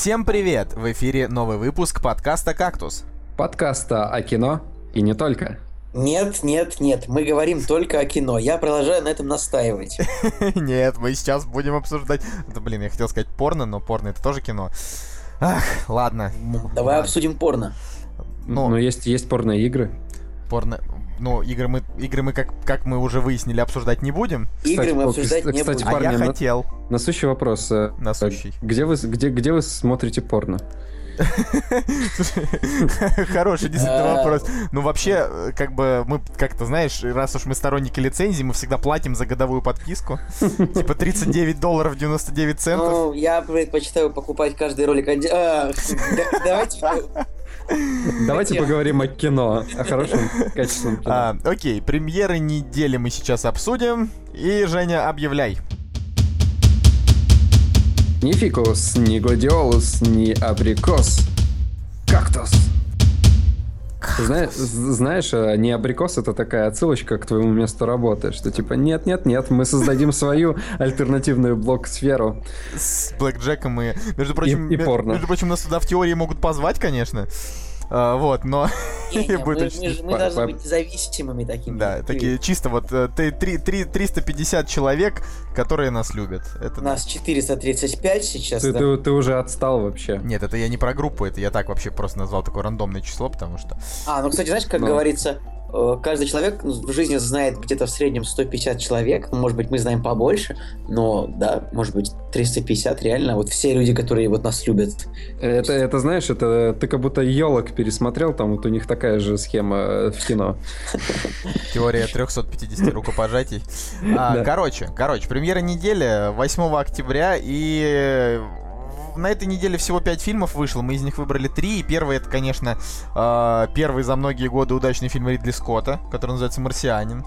Всем привет! В эфире новый выпуск подкаста «Кактус». Подкаста о кино и не только. Нет, нет, нет, мы говорим только о кино. Я продолжаю на этом настаивать. Нет, мы сейчас будем обсуждать... Да, блин, я хотел сказать порно, но порно это тоже кино. Ах, ладно. Давай обсудим порно. Ну, Ну, есть, есть порно-игры. порно... Ну, игры мы, игры мы как, как мы уже выяснили, обсуждать не будем. Игры мы обсуждать кстати, не кстати, будем. А Парни, я на- хотел. Насущий вопрос. э, Насущий. Где вы, где, где вы смотрите порно? Хороший действительно А. вопрос. Ну, вообще, э, как бы, мы как-то, знаешь, раз уж мы сторонники лицензии, мы всегда платим за годовую подписку. Типа 39 долларов 99 центов. Ну, я предпочитаю покупать каждый ролик А, да- Давайте. Давайте поговорим о кино, о хорошем, качественном кино. А, окей, премьеры недели мы сейчас обсудим. И, Женя, объявляй. Ни фикус, ни гладиолус, ни абрикос. Кактус. Знаешь, знаешь, не абрикос это такая отсылочка к твоему месту работы, что типа нет, нет, нет, мы создадим свою альтернативную блок-сферу. С Блэк Джеком и... Между прочим, и ме- порно. Между прочим, нас туда в теории могут позвать, конечно. А, вот, но... Мы- очень- мы же- Мы по- должны быть независимыми такими. Да, такие чисто вот э, ты- три- три- 350 человек, которые нас любят. Это. Нас 435 сейчас, Ты, да. ты- ты уже отстал вообще. Нет, это я не про группу, это я так вообще просто назвал такое рандомное число, потому что... А, ну, кстати, знаешь, как Ну. говорится, э, каждый человек в жизни знает где-то в среднем 150 человек. Может быть, мы знаем побольше, но, да, может быть, 350 реально. Вот все люди, которые вот нас любят. Это, это знаешь, это ты как будто елок пересмотрел, там вот у них такая же схема э, в кино. Теория 350 рукопожатий. А. Короче, короче, премьера недели 8 октября, и э, на этой неделе всего 5 фильмов вышло, мы из них выбрали 3, и первый это, конечно, э, первый за многие годы удачный фильм Ридли Скотта, который называется «Марсианин».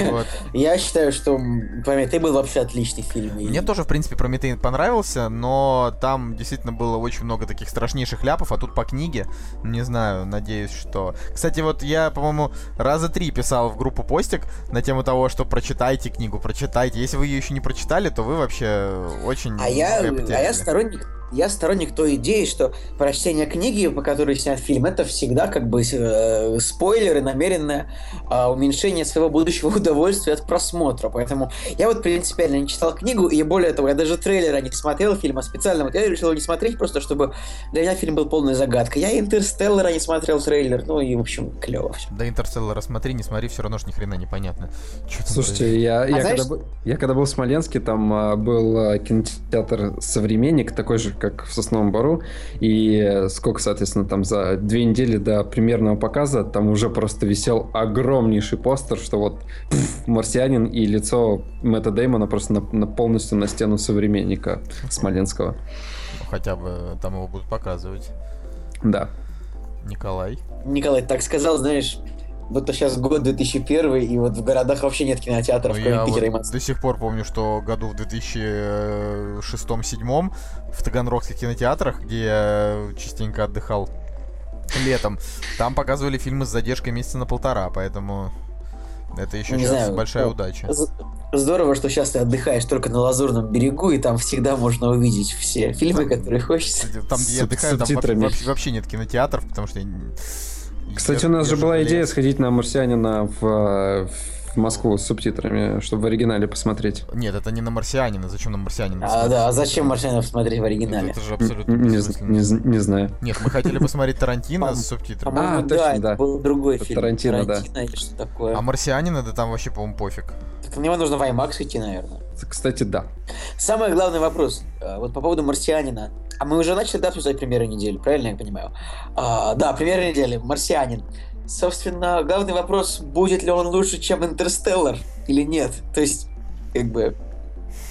Вот. Я считаю, что Прометей был вообще отличный фильм. Мне тоже, в принципе, Прометей понравился, но там действительно было очень много таких страшнейших ляпов, а тут по книге, не знаю, надеюсь, что... Кстати, вот я, по-моему, раза три писал в группу постик на тему того, что прочитайте книгу, прочитайте. Если вы ее еще не прочитали, то вы вообще очень... А я, а я сторонник, я сторонник той идеи, что прочтение книги, по которой снят фильм, это всегда как бы э, спойлер и намеренное э, уменьшение своего будущего удовольствия от просмотра. Поэтому я вот принципиально не читал книгу, и более того, я даже трейлера не смотрел фильма специально. Вот я решил его не смотреть, просто чтобы для меня фильм был полной загадкой. Я Интерстеллара не смотрел трейлер, ну и, в общем, клево все. Да Интерстеллара смотри, не смотри, все равно ж ни хрена непонятно. Чё Слушайте, я, я, А знаешь- когда, был- я когда был в Смоленске, там а, был а, кинотеатр «Современник», такой же, как в Сосновом Бору, и сколько, соответственно, там за две недели до премьерного показа там уже просто висел огромнейший постер, что вот пф, «Марсианин» и лицо Мэтта Деймона просто на, на- полностью на стену «Современника» Смоленского. Хотя бы там его будут показывать. Да. Николай. Николай так сказал, знаешь, будто сейчас год 2001, и вот в городах вообще нет кинотеатров, Ну, кроме я Питера и Москвы. до сих пор помню, что году в 2006-2007 в Таганрогских кинотеатрах, где я частенько отдыхал летом, там показывали фильмы с задержкой месяца на полтора, поэтому это еще Не сейчас знаю, большая ну, удача. Здорово, что сейчас ты отдыхаешь только на Лазурном берегу, и там всегда можно увидеть все фильмы, Там- которые хочется. Там, где я отдыхаю, там вообще, вообще- нет кинотеатров, потому что... я Кстати, я- у нас же была журналист. идея сходить на «Марсианина» в, в Москву с субтитрами, чтобы в оригинале посмотреть. Нет, это не на «Марсианина». Зачем на «Марсианина»? А, да, а зачем Маршанов смотреть в Это, оригинале? это же Н- абсолютно Не, не не знаю. Нет, мы хотели посмотреть Тарантино с субтитрами. А, да, точно, это да. был другой Это фильм. Тарантино, да. или что такое. А «Марсианин» это там вообще, по-моему, пофиг. Так на него нужно в IMAX идти, наверное. Кстати, да. Самый главный вопрос, э, вот по поводу «Марсианина». А мы уже начали, да, обсуждать премьеры недели, правильно я понимаю? А, да, премьеры недели, «Марсианин». Собственно, главный вопрос, будет ли он лучше, чем «Интерстеллар» или нет? То есть, как бы,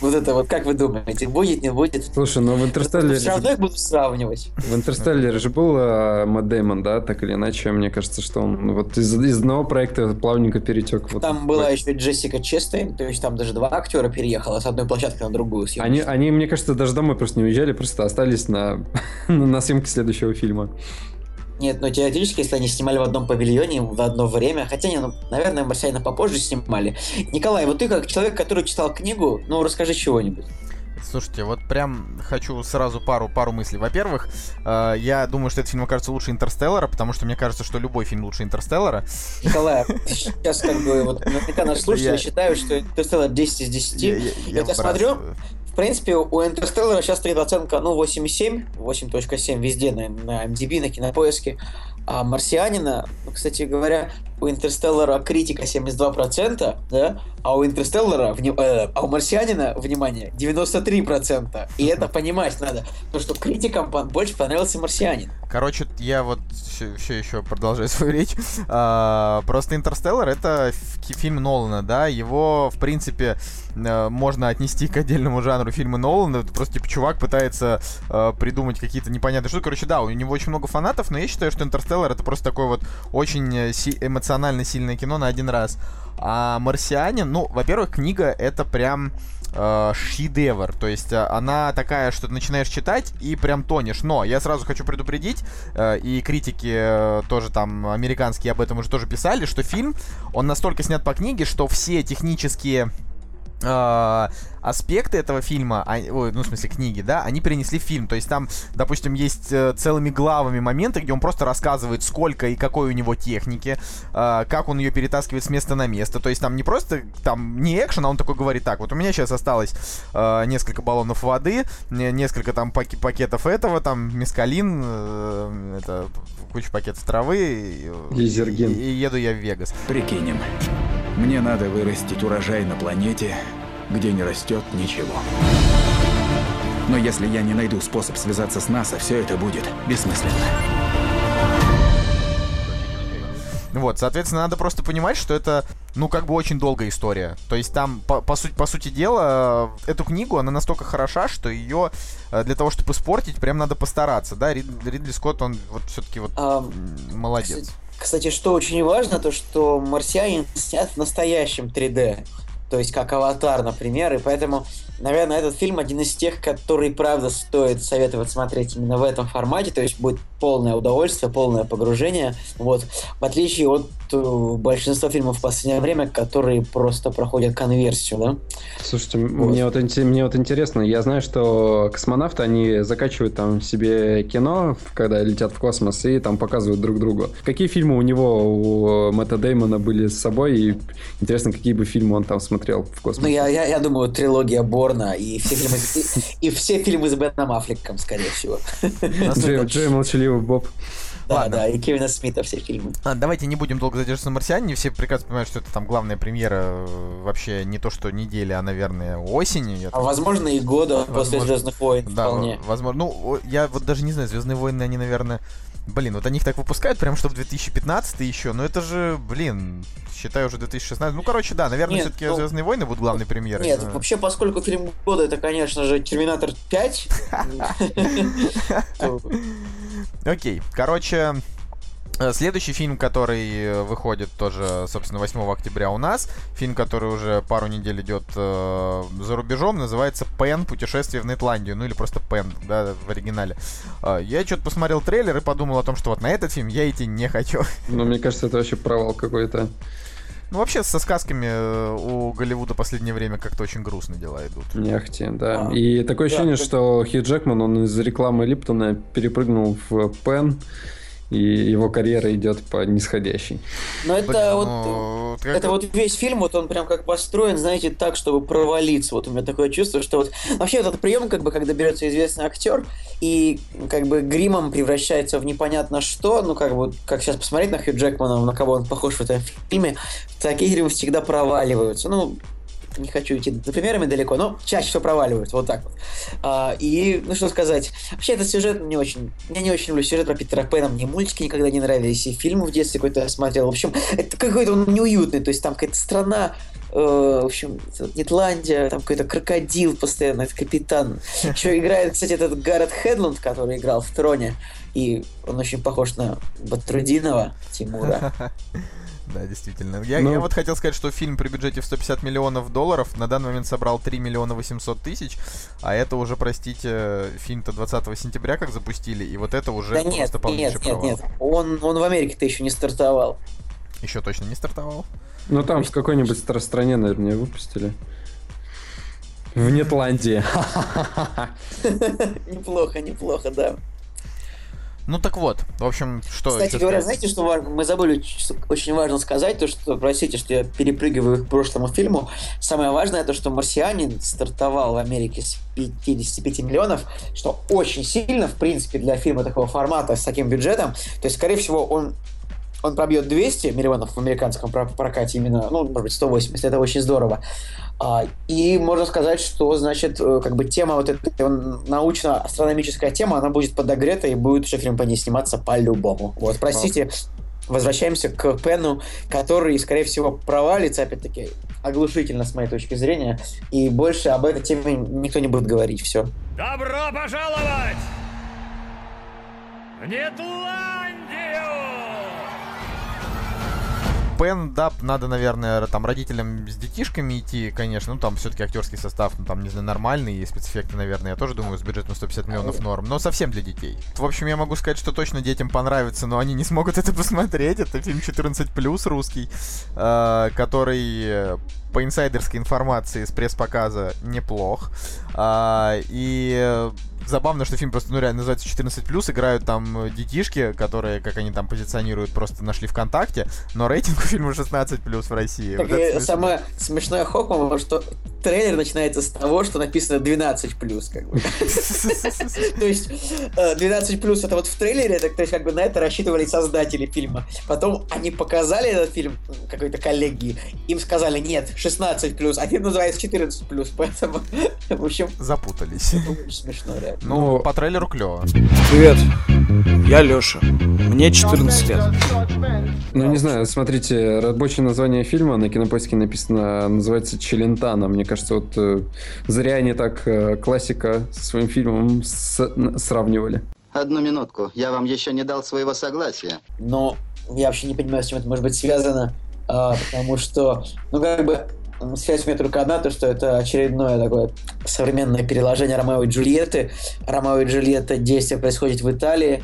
вот это вот, как вы думаете, будет, не будет? Слушай, ну в «Интерстелларе» Все равно их буду сравнивать. в «Интерстелларе» же был э, Мэтт Дэймон, да, так или иначе, мне кажется, что он вот из, из одного проекта плавненько перетек. Вот Там была еще Джессика Честейн, то есть там даже два актера переехало с одной площадки на другую. съемочную. Они, они, мне кажется, даже домой просто не уезжали, просто остались на, на съемке следующего фильма. Нет, ну теоретически, если они снимали в одном павильоне в одно время, хотя, не, ну, наверное, «Марсианина» попозже снимали. Николай, вот ты как человек, который читал книгу, ну, расскажи чего-нибудь. Слушайте, вот прям хочу сразу пару, пару мыслей. Во-первых, э, я думаю, что этот фильм окажется лучше Интерстеллара, потому что мне кажется, что любой фильм лучше Интерстеллара. Николай, сейчас как бы вот наверняка наши слушатели Я- считают, что Интерстеллар 10 из 10. Я- я- я Вот я смотрю. В принципе, у Интерстеллара сейчас оценка, ну, 8,7, 8.7 везде, на, на MDB, на Кинопоиске. А Марсианина, ну, кстати говоря, у Интерстеллара критика 72%, да, а у Интерстеллара, вни- э, а у Марсианина, внимание, 93%. И это понимать надо, потому что критикам больше понравился Марсианин. Короче, я вот все, еще продолжаю свою речь. А, просто Интерстеллар это фильм Нолана, да, его, в принципе, э, можно отнести к отдельному жанру фильма Нолана. Просто, типа, чувак пытается э, придумать какие-то непонятные штуки. Короче, да, у него очень много фанатов, но я считаю, что Интерстеллар это просто такое вот очень э, си- эмоционально сильное кино на один раз. А Марсианин, ну, во-первых, книга это прям э, шедевр. То есть э, она такая, что ты начинаешь читать и прям тонешь. Но я сразу хочу предупредить, э, и критики тоже там американские об этом уже тоже писали, что фильм, он настолько снят по книге, что все технические аспекты этого фильма, а- ой, ну, в смысле, книги, да, они перенесли в фильм. То есть там, допустим, есть э, целыми главами моменты, где он просто рассказывает, сколько и какой у него техники, э, как он ее перетаскивает с места на место. То есть там не просто, там, не экшен, а он такой говорит, так, вот у меня сейчас осталось э, несколько баллонов воды, не- несколько там паки- пакетов этого, там, мескалин, э, это, куча пакетов травы, и, Лизергин. и- и еду я в Вегас. Прикинем, мне надо вырастить урожай на планете, где не растет ничего. Но если я не найду способ связаться с НАСА, все это будет бессмысленно. Вот, соответственно, надо просто понимать, что это, ну, как бы очень долгая история. То есть там, по, по, суть, по сути дела, э, эту книгу, она настолько хороша, что ее для того, чтобы испортить, прям надо постараться, да? Рид- Ридли Скотт, он вот все-таки вот м, молодец. Кстати, кстати, что очень важно, то что «Марсианин» снят в настоящем 3D. То есть как «Аватар», например. И поэтому, наверное, этот фильм один из тех, который, правда, стоит советовать смотреть именно в этом формате. То есть будет полное удовольствие, полное погружение. Вот. В отличие от э, большинства фильмов в последнее время, которые просто проходят конверсию, да? Слушайте, м- мне вот, мне вот интересно, я знаю, что космонавты, они закачивают там себе кино, когда летят в космос, и там показывают друг другу. Какие фильмы у него, у Мэтта Деймона были с собой, и интересно, какие бы фильмы он там смотрел в Ну, космосе. я, я, я думаю, трилогия Борна и все фильмы, с- и, и все фильмы с Беном Аффлеком, скорее всего. Джей, Джей Молчаливый Боб. Да, Ладно. да, и Кевина Смита все фильмы. А, давайте не будем долго задерживаться на «Марсиане». Все прекрасно понимают, что это там главная премьера э, вообще не то, что недели, а, наверное, осени. Я А так- возможно и года после Возможно. Звездных войн Да, вполне. возможно. Ну, я вот даже не знаю, Звездные войны, они, наверное. Блин, вот они их так выпускают, прям что в 2015 еще. Но это же, блин, считаю уже 2016. Ну, короче, да, наверное, Нет, все-таки ну, Звездные войны будут главной премьерой. Нет, но- вообще, поскольку фильм года это, конечно же, Терминатор 5. то- Окей, короче, следующий фильм, который э, выходит тоже, собственно, 8 октября у нас, фильм, который уже пару недель идет э, за рубежом, называется «Пен. Путешествие в Нетландию», ну или просто «Пен», да, в оригинале. Э, я что-то посмотрел трейлер и подумал о том, что вот на этот фильм я идти не хочу. Ну, мне кажется, это вообще провал какой-то. Ну, вообще, со сказками э, у Голливуда последнее время как-то очень грустно дела идут. Не ахти, да. А, И такое да, ощущение, как- что Хью Джекман, он из рекламы Липтона перепрыгнул в Пен, и его карьера идет по нисходящей. Но это Блин, вот... ну, как- Это вот весь фильм, вот он прям как построен, знаете, так, чтобы провалиться. Вот у меня такое чувство, что вот вообще вот этот прием, как бы, когда берется известный актер и как бы гримом превращается в непонятно что, ну как бы, как сейчас посмотреть на Хью Джекмана, на кого он похож в этом фильме, такие гримы всегда проваливаются. Ну, не хочу идти за примерами далеко, но чаще всего проваливаются, вот так вот. А, и, ну что сказать, вообще этот сюжет не очень, я не очень люблю сюжет про Питера Пэна, мне мультики никогда не нравились, и фильмы в детстве какой-то я смотрел, в общем, это какой-то он неуютный, то есть там какая-то страна, э, в общем, Нетландия, там какой-то крокодил постоянно, это капитан. Еще играет, кстати, этот Гаррет Хедланд, который играл в Троне, и он очень похож на Батрудинова Тимура. Да, действительно. Я, Ну- я вот хотел сказать, что фильм при бюджете в 150 миллионов долларов на данный момент собрал 3 миллиона 800 тысяч, а это уже, простите, фильм-то 20 сентября как запустили, и вот это уже Да просто нет, полнейший нет, нет, провал. нет, он, он в Америке-то еще не стартовал. Еще точно не стартовал. Ну, там в какой-нибудь стра- стране, наверное, выпустили. В Нетландии. Неплохо, неплохо, да. Ну так вот, в общем, что... Кстати говоря, сказать? знаете, что мы забыли очень важно сказать, то что, простите, что я перепрыгиваю к прошлому фильму. Самое важное, то, что «Марсианин» стартовал в Америке с 55 миллионов, что очень сильно, в принципе, для фильма такого формата с таким бюджетом. То есть, скорее всего, он он пробьет 200 миллионов в американском про- прокате именно, ну, может быть, 180, это очень здорово. А, и можно сказать, что, значит, э, как бы тема вот эта научно-астрономическая тема, она будет подогрета и будет уже фильм по ней сниматься по-любому. Вот, простите, возвращаемся к Пену, который, скорее всего, провалится, опять-таки, оглушительно с моей точки зрения, и больше об этой теме никто не будет говорить, все. Добро пожаловать в Нетландию! Пен, да, надо, наверное, там родителям с детишками идти, конечно. Ну, там все-таки актерский состав, ну, там, не знаю, нормальный, и спецэффекты, наверное, я тоже думаю, с бюджетом 150 миллионов норм, но совсем для детей. В общем, я могу сказать, что точно детям понравится, но они не смогут это посмотреть. Это фильм 14+, русский, э, который э, по инсайдерской информации с пресс-показа неплох. А, и э, забавно, что фильм просто, ну, реально называется 14+, играют там э, детишки, которые, как они там позиционируют, просто нашли ВКонтакте, но рейтинг у фильма 16+, в России. Так Вот и смешно. самое смешное Хокман, что трейлер начинается с того, что написано 12 как бы. То есть э, 12 плюс это вот в трейлере, то есть как бы на это рассчитывали создатели фильма. Потом они показали этот фильм какой-то коллеги, им сказали нет, 16 плюс, а фильм называется 14 плюс, поэтому, в общем, Запутались. смешно, реально. Ну, Ну, по трейлеру клево. Привет, я Лёша. Мне 14 лет. Ну, не знаю, смотрите, рабочее название фильма на кинопоиске написано, называется Челентано. Мне кажется, вот э, зря они так э, классика со своим фильмом с- сравнивали. Одну минутку, я вам еще не дал своего согласия. Но я вообще не понимаю, с чем это может быть связано, а, потому что, ну, как бы, связь у меня только одна, то, что это очередное такое современное переложение Ромео и Джульетты. Ромео и Джульетта действие происходит в Италии,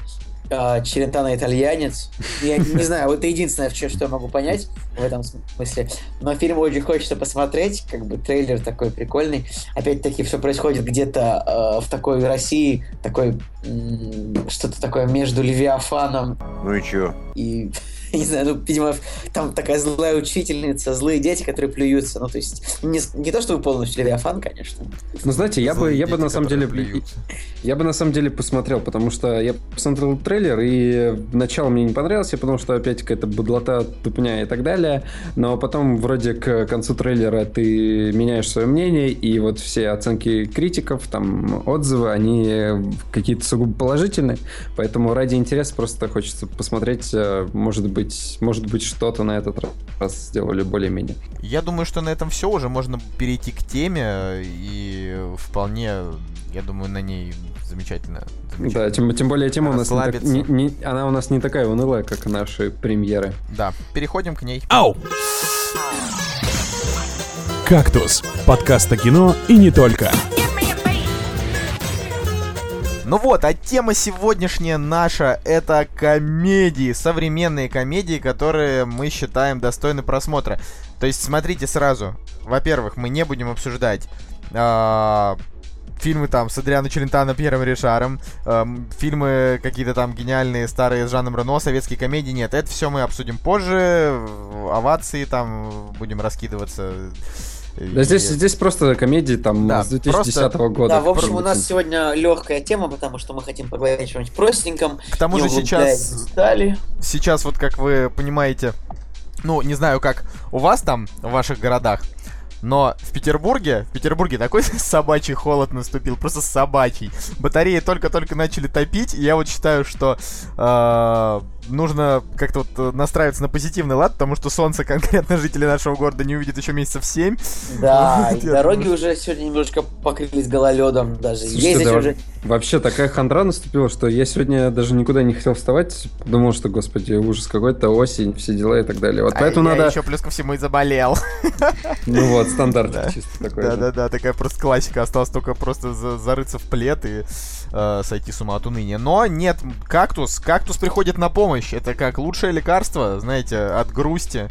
а, Челентано итальянец. Я не знаю, вот это единственное, что я могу понять в этом смысле. Но фильм очень хочется посмотреть, как бы трейлер такой прикольный. Опять-таки все происходит где-то э, в такой России, такой м, что-то такое между Левиафаном Ну и чё? и не знаю, ну, видимо, там такая злая учительница, злые дети, которые плюются. Ну, то есть, не, не то, чтобы полностью Левиафан, конечно. Ну, знаете, я бы, Злые я бы дети, на самом деле, плюются. я бы на самом деле посмотрел, потому что я посмотрел трейлер, и начало мне не понравилось, потому что опять какая-то быдлота, тупня и так далее, но потом вроде к концу трейлера ты меняешь свое мнение, и вот все оценки критиков, там, отзывы, они какие-то сугубо положительные, поэтому ради интереса просто хочется посмотреть, э, может быть, может быть что-то на этот раз сделали более-менее. Я думаю, что на этом все уже можно перейти к теме, и вполне, я думаю, на ней замечательно. замечательно. Да, тем, тем более тема у нас не так- не- не- она у нас не такая унылая, как наши премьеры. Да, переходим к ней. Ау! «Кактус» — подкаст о кино и не только. Ну вот, а тема сегодняшняя наша это комедии, современные комедии, которые мы считаем достойны просмотра. То есть, смотрите сразу. Во-первых, мы не будем обсуждать а, фильмы там с Адриано Челентано, Пьером Ришаром, эм, фильмы какие-то там гениальные, старые с Жаном Рено, советские комедии. Нет, это все мы обсудим позже. Овации там будем раскидываться. Да здесь, здесь просто комедии там Да, с 2010 просто- года. да, в общем, у нас сегодня легкая тема, потому что мы хотим поговорить о чем-нибудь простеньком. К тому же сейчас детали. сейчас вот как вы понимаете, ну, не знаю, как у вас там, в ваших городах, но в Петербурге, в Петербурге такой собачий холод наступил, просто собачий. Батареи только-только начали топить, и я вот считаю, что э, нужно как-то вот э, настраиваться на позитивный лад, потому что солнце конкретно жители нашего города не увидят еще месяцев 7. Да, Вот, и дороги думаю, уже сегодня немножко покрылись гололедом даже. Слушайте, Ездить да, уже... Вообще такая хандра наступила, что я сегодня даже никуда не хотел вставать. Думал, что, господи, ужас какой-то, осень, все дела и так далее. Вот поэтому а я надо... еще плюс ко всему и заболел. Ну вот, стандарт Да. чисто такой. Да-да-да, такая просто классика. Осталось только просто за- зарыться в плед и э, сойти с ума от уныния. Но нет, кактус. Кактус приходит на помощь. Это как лучшее лекарство, знаете, от грусти.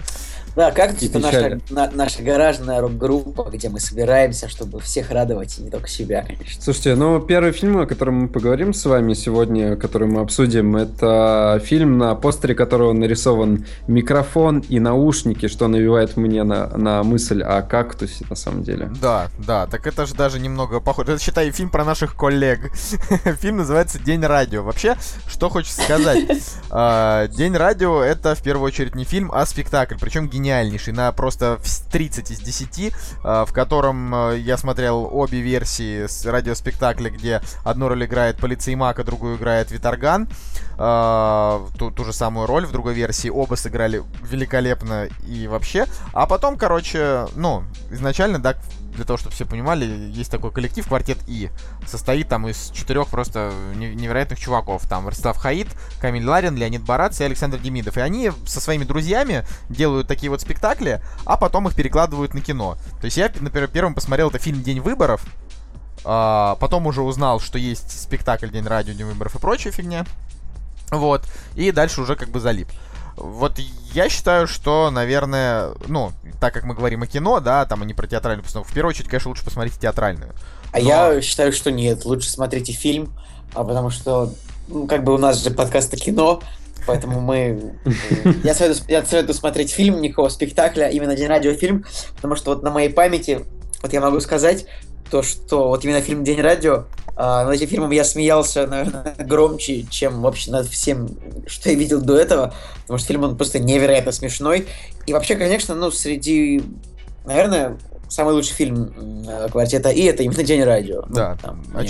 Да, как И это наша, на- наша гаражная рок-группа, где мы собираемся, чтобы всех радовать, и не только себя, конечно. Слушайте, ну первый фильм, о котором мы поговорим с вами сегодня, который мы обсудим, это фильм, на постере которого нарисован микрофон и наушники, что навевает мне на, на мысль о кактусе на самом деле. Да, да, так это же даже немного похоже. Это, считай, фильм про наших коллег. Фильм называется «День радио». Вообще, что хочется сказать? А, «День радио» — это в первую очередь не фильм, а спектакль. Причем гениальнейший, на просто в 30 из 10, а, в котором а, я смотрел обе версии радиоспектакля, где одну роль играет полицеймак, а другую играет Виторган. А, ту, ту же самую роль в другой версии. Оба сыграли великолепно и вообще. А потом, короче, ну, изначально, да, для того, чтобы все понимали, есть такой коллектив, квартет И. Состоит там из четырех просто не- невероятных чуваков. Там Ростислав Хаид, Камиль Ларин, Леонид Барац и Александр Демидов. И они со своими друзьями делают такие вот спектакли, а потом их перекладывают на кино. То есть я, например, первым посмотрел это фильм «День выборов», а, потом уже узнал, что есть спектакль «День радио», «День выборов» и прочая фигня. Вот. И дальше уже как бы залип. Вот я считаю, что, наверное, ну, так как мы говорим о кино, да, там, а не про театральную постановку, в первую очередь, конечно, лучше посмотреть театральную. А Но- я считаю, что нет, лучше смотрите фильм, а потому что, ну, как бы у нас же подкаст о кино, поэтому мы... э, Я советую, я советую смотреть фильм, никакого спектакля, именно День радиофильм, потому что вот на моей памяти, вот я могу сказать, то, что вот именно фильм День радио, а, над этим фильмом я смеялся, наверное, громче, чем вообще над всем, что я видел до этого, потому что фильм, он просто невероятно смешной. И вообще, конечно, ну, среди, наверное, самый лучший фильм квартета И это именно День радио. Ну, Да, там, а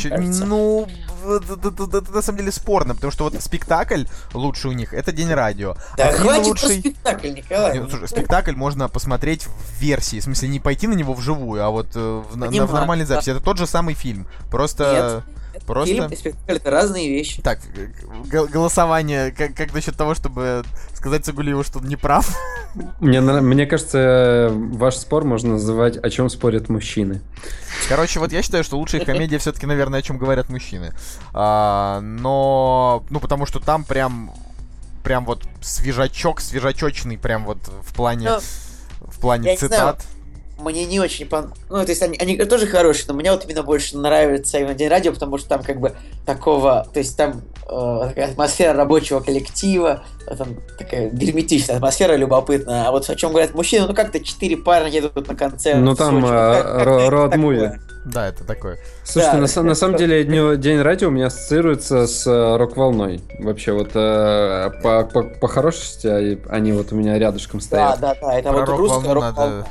ну, это, на самом деле спорно, потому что вот спектакль лучший у них, это День радио. Да а хватит про лучший... спектакль, Николай. Ну, слушай, спектакль можно посмотреть в версии, в смысле не пойти на него вживую, а вот э, в, на- нормальной записи. Это тот же самый фильм, просто... просто- Фильм и спектакль это разные вещи. Так, г- голосование, как, как насчет того, чтобы сказать Цугулиеву, что он не прав? Мне, мне кажется, ваш спор можно называть «О чем спорят мужчины». Короче, вот я считаю, что лучшая комедия все-таки, наверное, о чем говорят мужчины. А, но, ну, потому что там прям, прям вот свежачок, свежачочный, прям вот в плане, Ну, в плане я не знаю, цитат. Мне не очень пон... Ну, то есть они, они тоже хорошие, но мне вот именно больше нравится именно День радио, потому что там как бы такого... То есть там э, такая атмосфера рабочего коллектива, э, там такая герметичная атмосфера любопытная. А вот о чем говорят мужчины, ну как-то четыре парня едут на концерт. Ну там Сочи. э, Как- как ро- это роад такое? муви. Да, это такое. Слушайте, Да. на, са- на самом деле днё- День радио у меня ассоциируется с э, рок-волной. Вообще вот э, по, по, по хорошести а- они вот у меня рядышком Да, стоят. да, да, это Про вот рок-волну русская рок-волна. надо...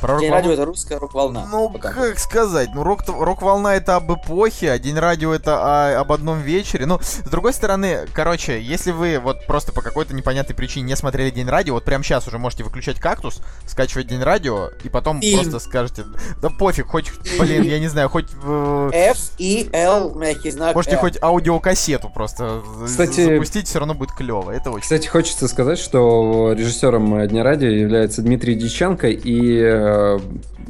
Про День радио это русская рок-волна. Ну, так. как сказать, ну, рок, рок-волна это об эпохе, а День радио это о- об одном вечере. Ну, с другой стороны, короче, если вы вот просто по какой-то непонятной причине не смотрели День радио, вот прямо сейчас уже можете выключать кактус, скачивать День радио, и потом Фильм. просто скажете, да пофиг, хоть, блин, я не знаю, хоть... э, F, E, L, мягкий знак. Можете хоть аудиокассету просто Кстати- запустить, все равно будет клево. Это очень. Кстати, хочется сказать, что режиссером Дня радио является Дмитрий Диченко, и э,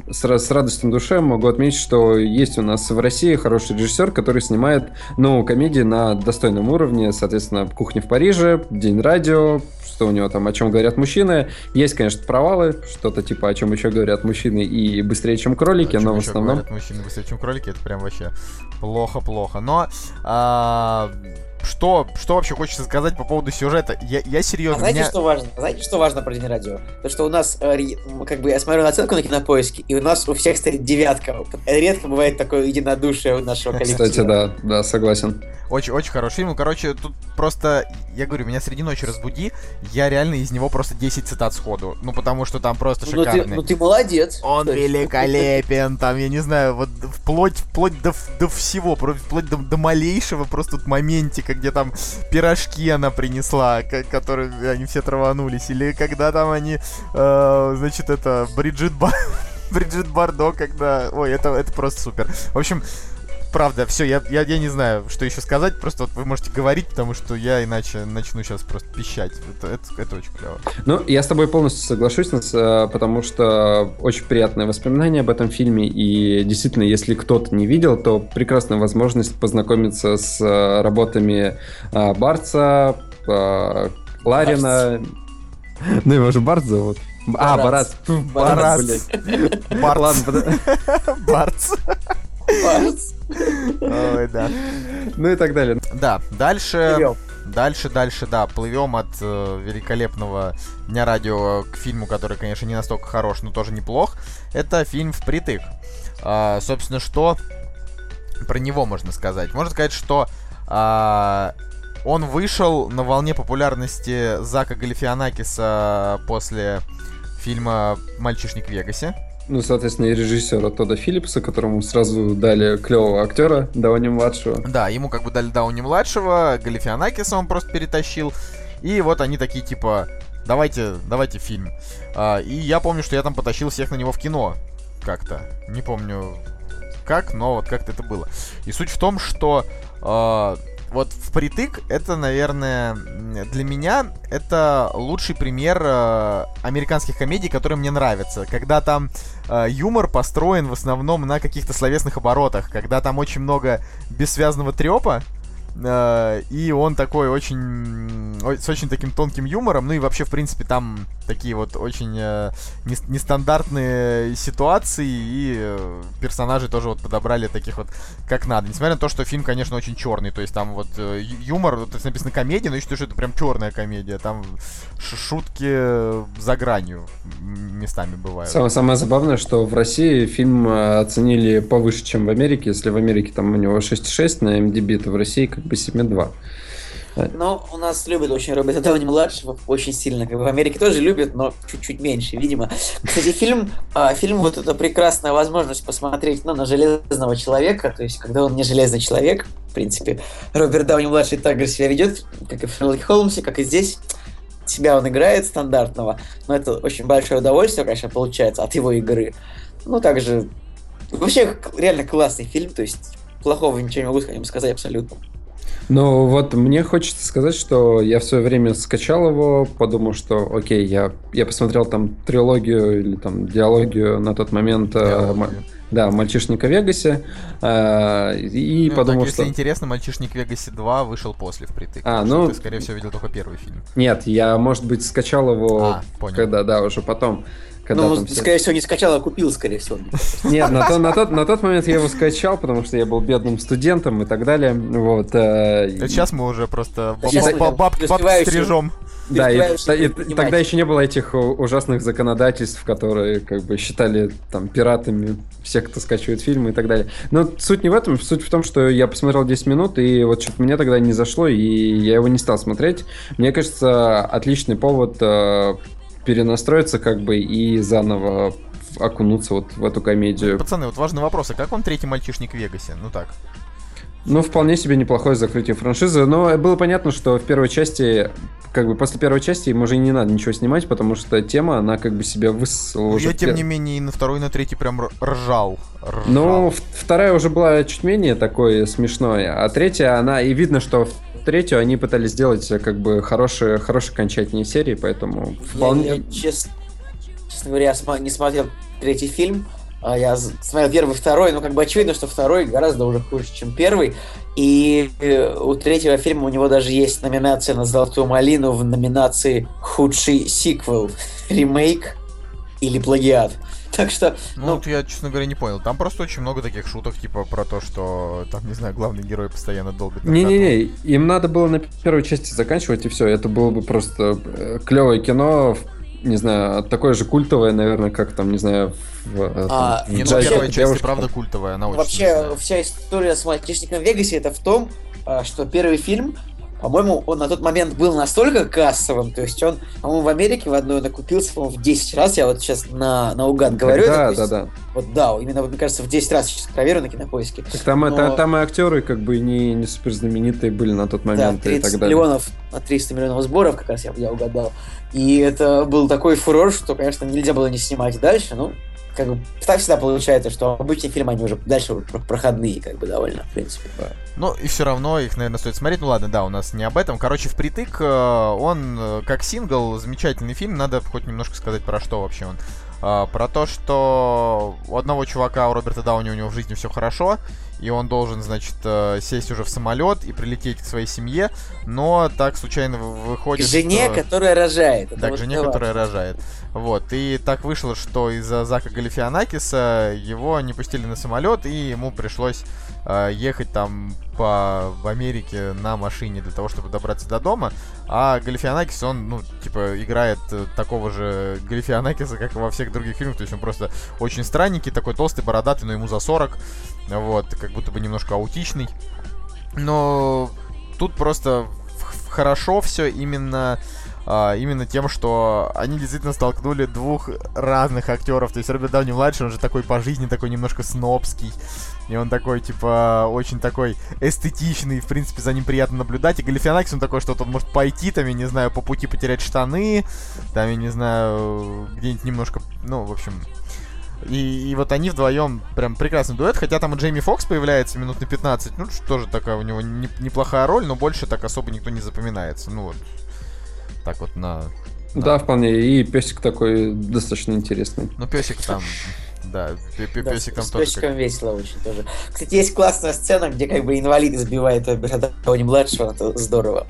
с, с радостью душе могу отметить, что есть у нас в России хороший режиссер, который снимает, ну, комедии на достойном уровне, соответственно, «Кухня в Париже», «День радио», что у него там, о чем говорят мужчины. Есть, конечно, провалы, что-то типа, о чем еще говорят мужчины и быстрее, чем кролики, О но в основном... говорят мужчины быстрее, чем кролики, это прям вообще плохо-плохо. Но а, что, что вообще хочется сказать по поводу сюжета? Я, я А серьезно, знаете, меня... что важно? Знаете, что важно про День радио? То, что у нас, э, как бы, я смотрю на оценку на кинопоиске, и у нас у всех стоит девятка. Редко бывает такое единодушие у нашего коллектива. Кстати, да, да, согласен. Очень, очень хороший фильм. Ну, короче, тут просто, я говорю, меня среди ночи разбуди, я реально из него просто 10 цитат сходу. Ну, потому что там просто Ну ты, шикарный. ну ты молодец. Он есть, великолепен, там, я не знаю, вот вплоть, вплоть до, до всего, вплоть до, до малейшего просто тут моментика, где там пирожки она принесла, ко- которые они все траванулись, или когда там они, э, значит, это, Бриджит, Ба- Бриджит Бардо, когда, ой, это, это просто супер. В общем, правда, все, я, я, я не знаю, что еще сказать, просто вот вы можете говорить, потому что я иначе начну сейчас просто пищать. Это, это, это очень клево. Ну, я с тобой полностью соглашусь, Нас, э, потому что очень приятное воспоминание об этом фильме, и действительно, если кто-то не видел, то прекрасная возможность познакомиться с э, работами э, Барца, Ларина... Ну, его же Барт зовут. А, Барац. Барац. Барац. Барц. Барц. Барц. Ой, да. ну и так далее. Да, дальше... Плывем. Дальше, дальше, да, плывем от э, великолепного Дня радио к фильму, который, конечно, не настолько хорош, но тоже неплох. Это фильм «Впритык». А, собственно, что про него можно сказать? Можно сказать, что а, он вышел на волне популярности Зака Галифианакиса после фильма «Мальчишник в Вегасе». Ну, соответственно, и режиссера Тода Филлипса, которому сразу дали клевого актера, Дауни младшего. Да, ему как бы дали Дауни-младшего, Галифианакиса он просто перетащил. И вот они такие, типа, давайте, давайте фильм. А, и я помню, что я там потащил всех на него в кино. Как-то. Не помню как, но вот как-то это было. И суть в том, что а, вот впритык это, наверное, для меня это лучший пример э, американских комедий, которые мне нравятся. Когда там э, юмор построен в основном на каких-то словесных оборотах, когда там очень много бессвязного трепа, и он такой очень с очень таким тонким юмором, ну и вообще в принципе там такие вот очень э, нес- нестандартные ситуации и э, персонажи тоже вот подобрали таких вот как надо. Несмотря на то, что фильм, конечно, очень черный, то есть там вот э, юмор, то есть написано комедия, но я считаю, что это прям черная комедия, там шутки э, за гранью местами бывают. Самое, самое забавное, что в России фильм э, оценили повыше, чем в Америке. Если в Америке там у него 6,6 на MDB, то в России как бы 7,2. Ну, у нас любят очень Роберта Дауни младшего очень сильно. Как бы в Америке тоже любят, но чуть-чуть меньше, видимо. Кстати, фильм, а, фильм вот это прекрасная возможность посмотреть ну, на железного человека. То есть, когда он не железный человек, в принципе, Роберт Дауни младший так же себя ведет, как и в Шерлоке Холмсе, как и здесь. Себя он играет стандартного, но это очень большое удовольствие, конечно, получается от его игры. Ну, также вообще реально классный фильм, то есть плохого ничего не могу о сказать абсолютно. Ну вот мне хочется сказать, что я в свое время скачал его, подумал, что окей, я, я посмотрел там трилогию или там диалогию на тот момент, э, Диалогию. да, «Мальчишника в Вегасе», э, и Ну, подумал, так, если что... интересно, «Мальчишник в Вегасе 2» вышел после впритык. А, ну- Ты, скорее всего, видел только первый фильм. Нет, я, может быть, скачал его, А, понял. когда, да, уже потом. Когда ну, там скорее всего, не скачал, а купил, скорее всего. Нет, на, то- на тот, на тот момент я его скачал, потому что я был бедным студентом и так далее. Вот, э, и- Сейчас мы уже просто баб- баб- бабки стрижем. Да, и, и понимать. тогда еще не было этих ужасных законодательств, которые как бы считали там пиратами всех, кто скачивает фильмы и так далее. Но суть не в этом, суть в том, что я посмотрел 10 минут, и вот что-то мне тогда не зашло, и я его не стал смотреть. Мне кажется, отличный повод э, перенастроиться как бы и заново окунуться вот в эту комедию. Пацаны, вот важный вопрос, а как вам третий «Мальчишник в Вегасе»? Ну так. Ну, вполне себе неплохое закрытие франшизы, но было понятно, что в первой части, как бы после первой части им уже не надо ничего снимать, потому что тема, она как бы себя высосала уже. Я, тем не менее, и на второй, и на третий прям ржал. ржал. Ну, вторая уже была чуть менее такой смешной, а третья, она, и видно, что третью они пытались сделать э, как бы хорошие, хорошие окончательные серии, поэтому вполне... Я, я чест- честно говоря, не смотрел третий фильм. а Я смотрел первый, второй, но как бы очевидно, что второй гораздо уже хуже, чем первый. И э, у третьего фильма у него даже есть номинация на «Золотую малину» в номинации «Худший сиквел», ремейк или плагиат. Так что, Ну, ну, вот я, честно говоря, не понял. Там просто очень много таких шуток, типа, про то, что там, не знаю, главный герой постоянно долго... Не-не-не, им надо было на первой части заканчивать, и все. Это было бы просто клевое кино, в- не знаю, такое же культовое, наверное, как там, не знаю, в, э, там, А, в Не, ну, джазе первая часть, правда, культовая, она очень Вообще, смешная. вся история с мальчишником в Вегасе это в том, а, что первый фильм, по-моему, он на тот момент был настолько кассовым, то есть он, по-моему, в Америке в одной он окупился, по-моему, в 10 раз, я вот сейчас на, наугад говорю. это, Да, то есть да, да. Вот да, именно, вот, мне кажется, в 10 раз сейчас проверю на кинопоиске. Так там, Но- это, там и актеры как бы не, не супер знаменитые были на тот Да, момент и 30 так далее. миллионов на 300 миллионов сборов, как раз я, я угадал. И это был такой фурор, что, конечно, нельзя было не снимать дальше, ну, как бы так всегда получается, что обычные фильмы, они уже дальше проходные, как бы, довольно, в принципе. Ну, и все равно их, наверное, стоит смотреть. Ну ладно, да, у нас не об этом. Короче, впритык, э, он э, как сингл, замечательный фильм. Надо хоть немножко сказать, про что вообще он. А, про то, что у одного чувака, у Роберта Дауни, у него в жизни все хорошо, и он должен, значит, э, сесть уже в самолет и прилететь к своей семье, но так случайно вы- К выходит, жене, что... которая рожает. Это Да, к вот жене, это которая рожает. Вот. И так вышло, что из-за Зака Галифианакиса его не пустили на самолет, и ему пришлось э, ехать там по в Америке на машине для того, чтобы добраться до дома. А Галифианакис, он, ну, типа, играет э, такого же Галифианакиса, как и во всех других фильмах. То есть он просто очень странненький, такой толстый, бородатый, но ему за 40. Вот, как будто бы немножко аутичный. Но тут просто хорошо все именно а, именно тем, что они действительно столкнули двух разных актеров. То есть Роберт Дауни младший, он же такой по жизни, такой немножко снобский. И он такой, типа, очень такой эстетичный, в принципе, за ним приятно наблюдать. И Галифианакис, он такой, что он может пойти, там, я не знаю, по пути потерять штаны, там, я не знаю, где-нибудь немножко, ну, в общем... И, и вот они вдвоем прям прекрасный дуэт, хотя там и Джейми Фокс появляется минут на 15, ну, что тоже такая у него не- неплохая роль, но больше так особо никто не запоминается. Ну вот, так вот на... Да, вполне. И песик такой достаточно интересный. Ну, песик там, да, пе- пе- Да, песик там с тоже песиком как- весело очень тоже. Кстати, есть классная сцена, где как бы инвалид избивает Роберта Дауни младшего, это здорово.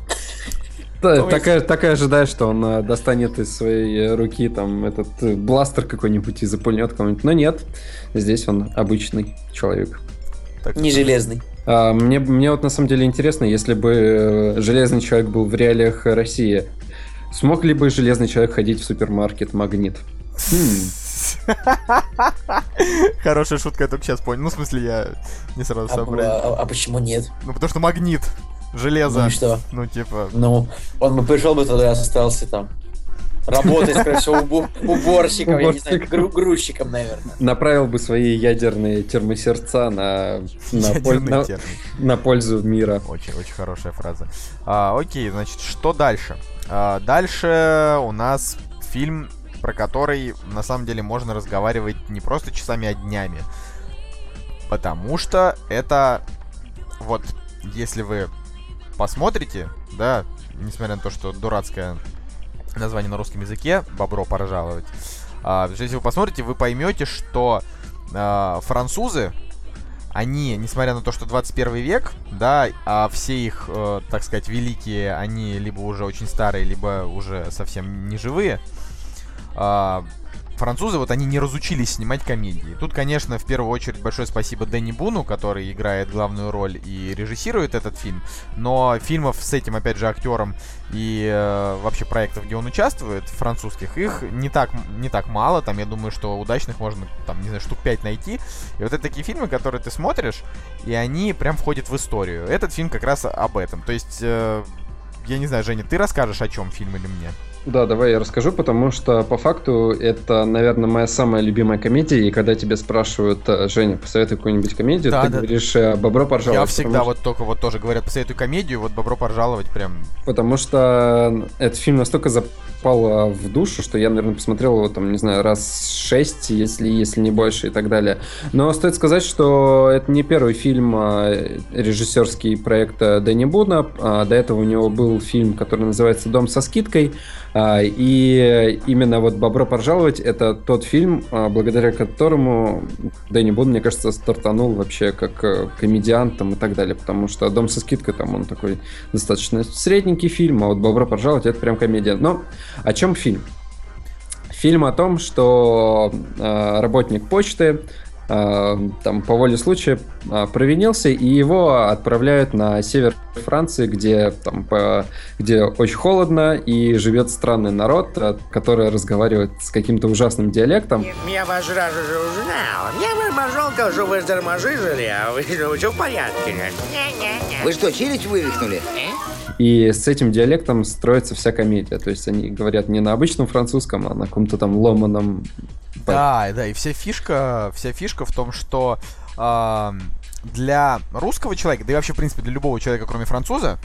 Помните? такая, такая ожидаешь, что он э, достанет из своей э, руки там этот э, бластер какой-нибудь и запульнет кого-нибудь. Но нет, здесь он обычный человек. так- Не железный. А, мне, мне вот на самом деле интересно, если бы э, Железный Человек был в реалиях России, смог ли бы Железный Человек ходить в супермаркет Магнит? Хм, Хорошая шутка, я только сейчас понял. Ну, в смысле, я не сразу А, сообразил. а- а почему нет? Ну, потому что магнит, железо. Ну и что? Ну, типа... Ну, он бы пришел бы туда и остался там. Работать, скорее всего, убу- уборщиком, я не знаю, Уборщиком. гру- грузчиком, наверное. направил бы свои ядерные термосердца на, на, поль- на- на пользу мира. Очень, очень хорошая фраза. А, окей, значит, что дальше? А, дальше у нас фильм, про который на самом деле можно разговаривать не просто часами, а днями. Потому что это вот, если вы посмотрите, да, несмотря на то, что дурацкое название на русском языке, бобро пожаловать. а, если вы посмотрите, вы поймете, что а, французы, они, несмотря на то, что 21 век, да, а все их, э, так сказать, великие, они либо уже очень старые, либо уже совсем не живые, а, французы, вот они не разучились снимать комедии. Тут, конечно, в первую очередь большое спасибо Дэнни Буну, который играет главную роль и режиссирует этот фильм. Но фильмов с этим, опять же, актером и э, вообще проектов, где он участвует, французских, их не так, не так мало. Там, я думаю, что удачных можно, там, не знаю, штук 5 найти. И вот это такие фильмы, которые ты смотришь, и они прям входят в историю. Этот фильм как раз об этом. То есть, э, я не знаю, Женя, ты расскажешь, о чем фильм или мне? Да, давай я расскажу, потому что по факту это, наверное, моя самая любимая комедия, и когда тебя спрашивают, э, Женя, посоветуй какую-нибудь комедию, Да, ты да. говоришь э, «Бобро пожаловать». я всегда вот только вот тоже говорят, посоветуй комедию, вот добро пожаловать прям. Потому что этот фильм настолько запал э, в душу, что я, наверное, посмотрел его, там, не знаю, раз шесть, если, если не больше и так далее. Но стоит сказать, что это не первый фильм, э, режиссерский проект э, Дэнни Буна. А До этого у него был фильм, который называется «Дом со скидкой». А, И именно вот «Бобро пожаловать» — это тот фильм, а, благодаря которому Дэнни Бун, мне кажется, стартанул вообще как э, комедиант там и так далее, потому что «Дом со скидкой» там он такой достаточно средненький фильм, а вот «Бобро пожаловать» — это прям комедия. Но о чем фильм? Фильм о том, что э, работник почты там по воле случая э, провинился, и его отправляют на север Франции, где там по, где очень холодно и живет странный народ, э, который разговаривает с каким-то ужасным диалектом. Я вас сразу же узнал. Я бы пошел, что вы а вы все в порядке. Вы что, челюсть вывихнули? И с этим диалектом строится вся комедия. То есть они говорят не на обычном французском, а на каком-то там ломаном. Да, да, и вся фишка, вся фишка в том, что ам, для русского человека, да и вообще, в принципе, для любого человека, кроме француза,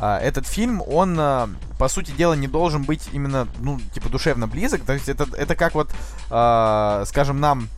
а, этот фильм, он, а, по сути дела, не должен быть именно, ну, типа, душевно близок. То есть это, это как вот, а, скажем, нам э,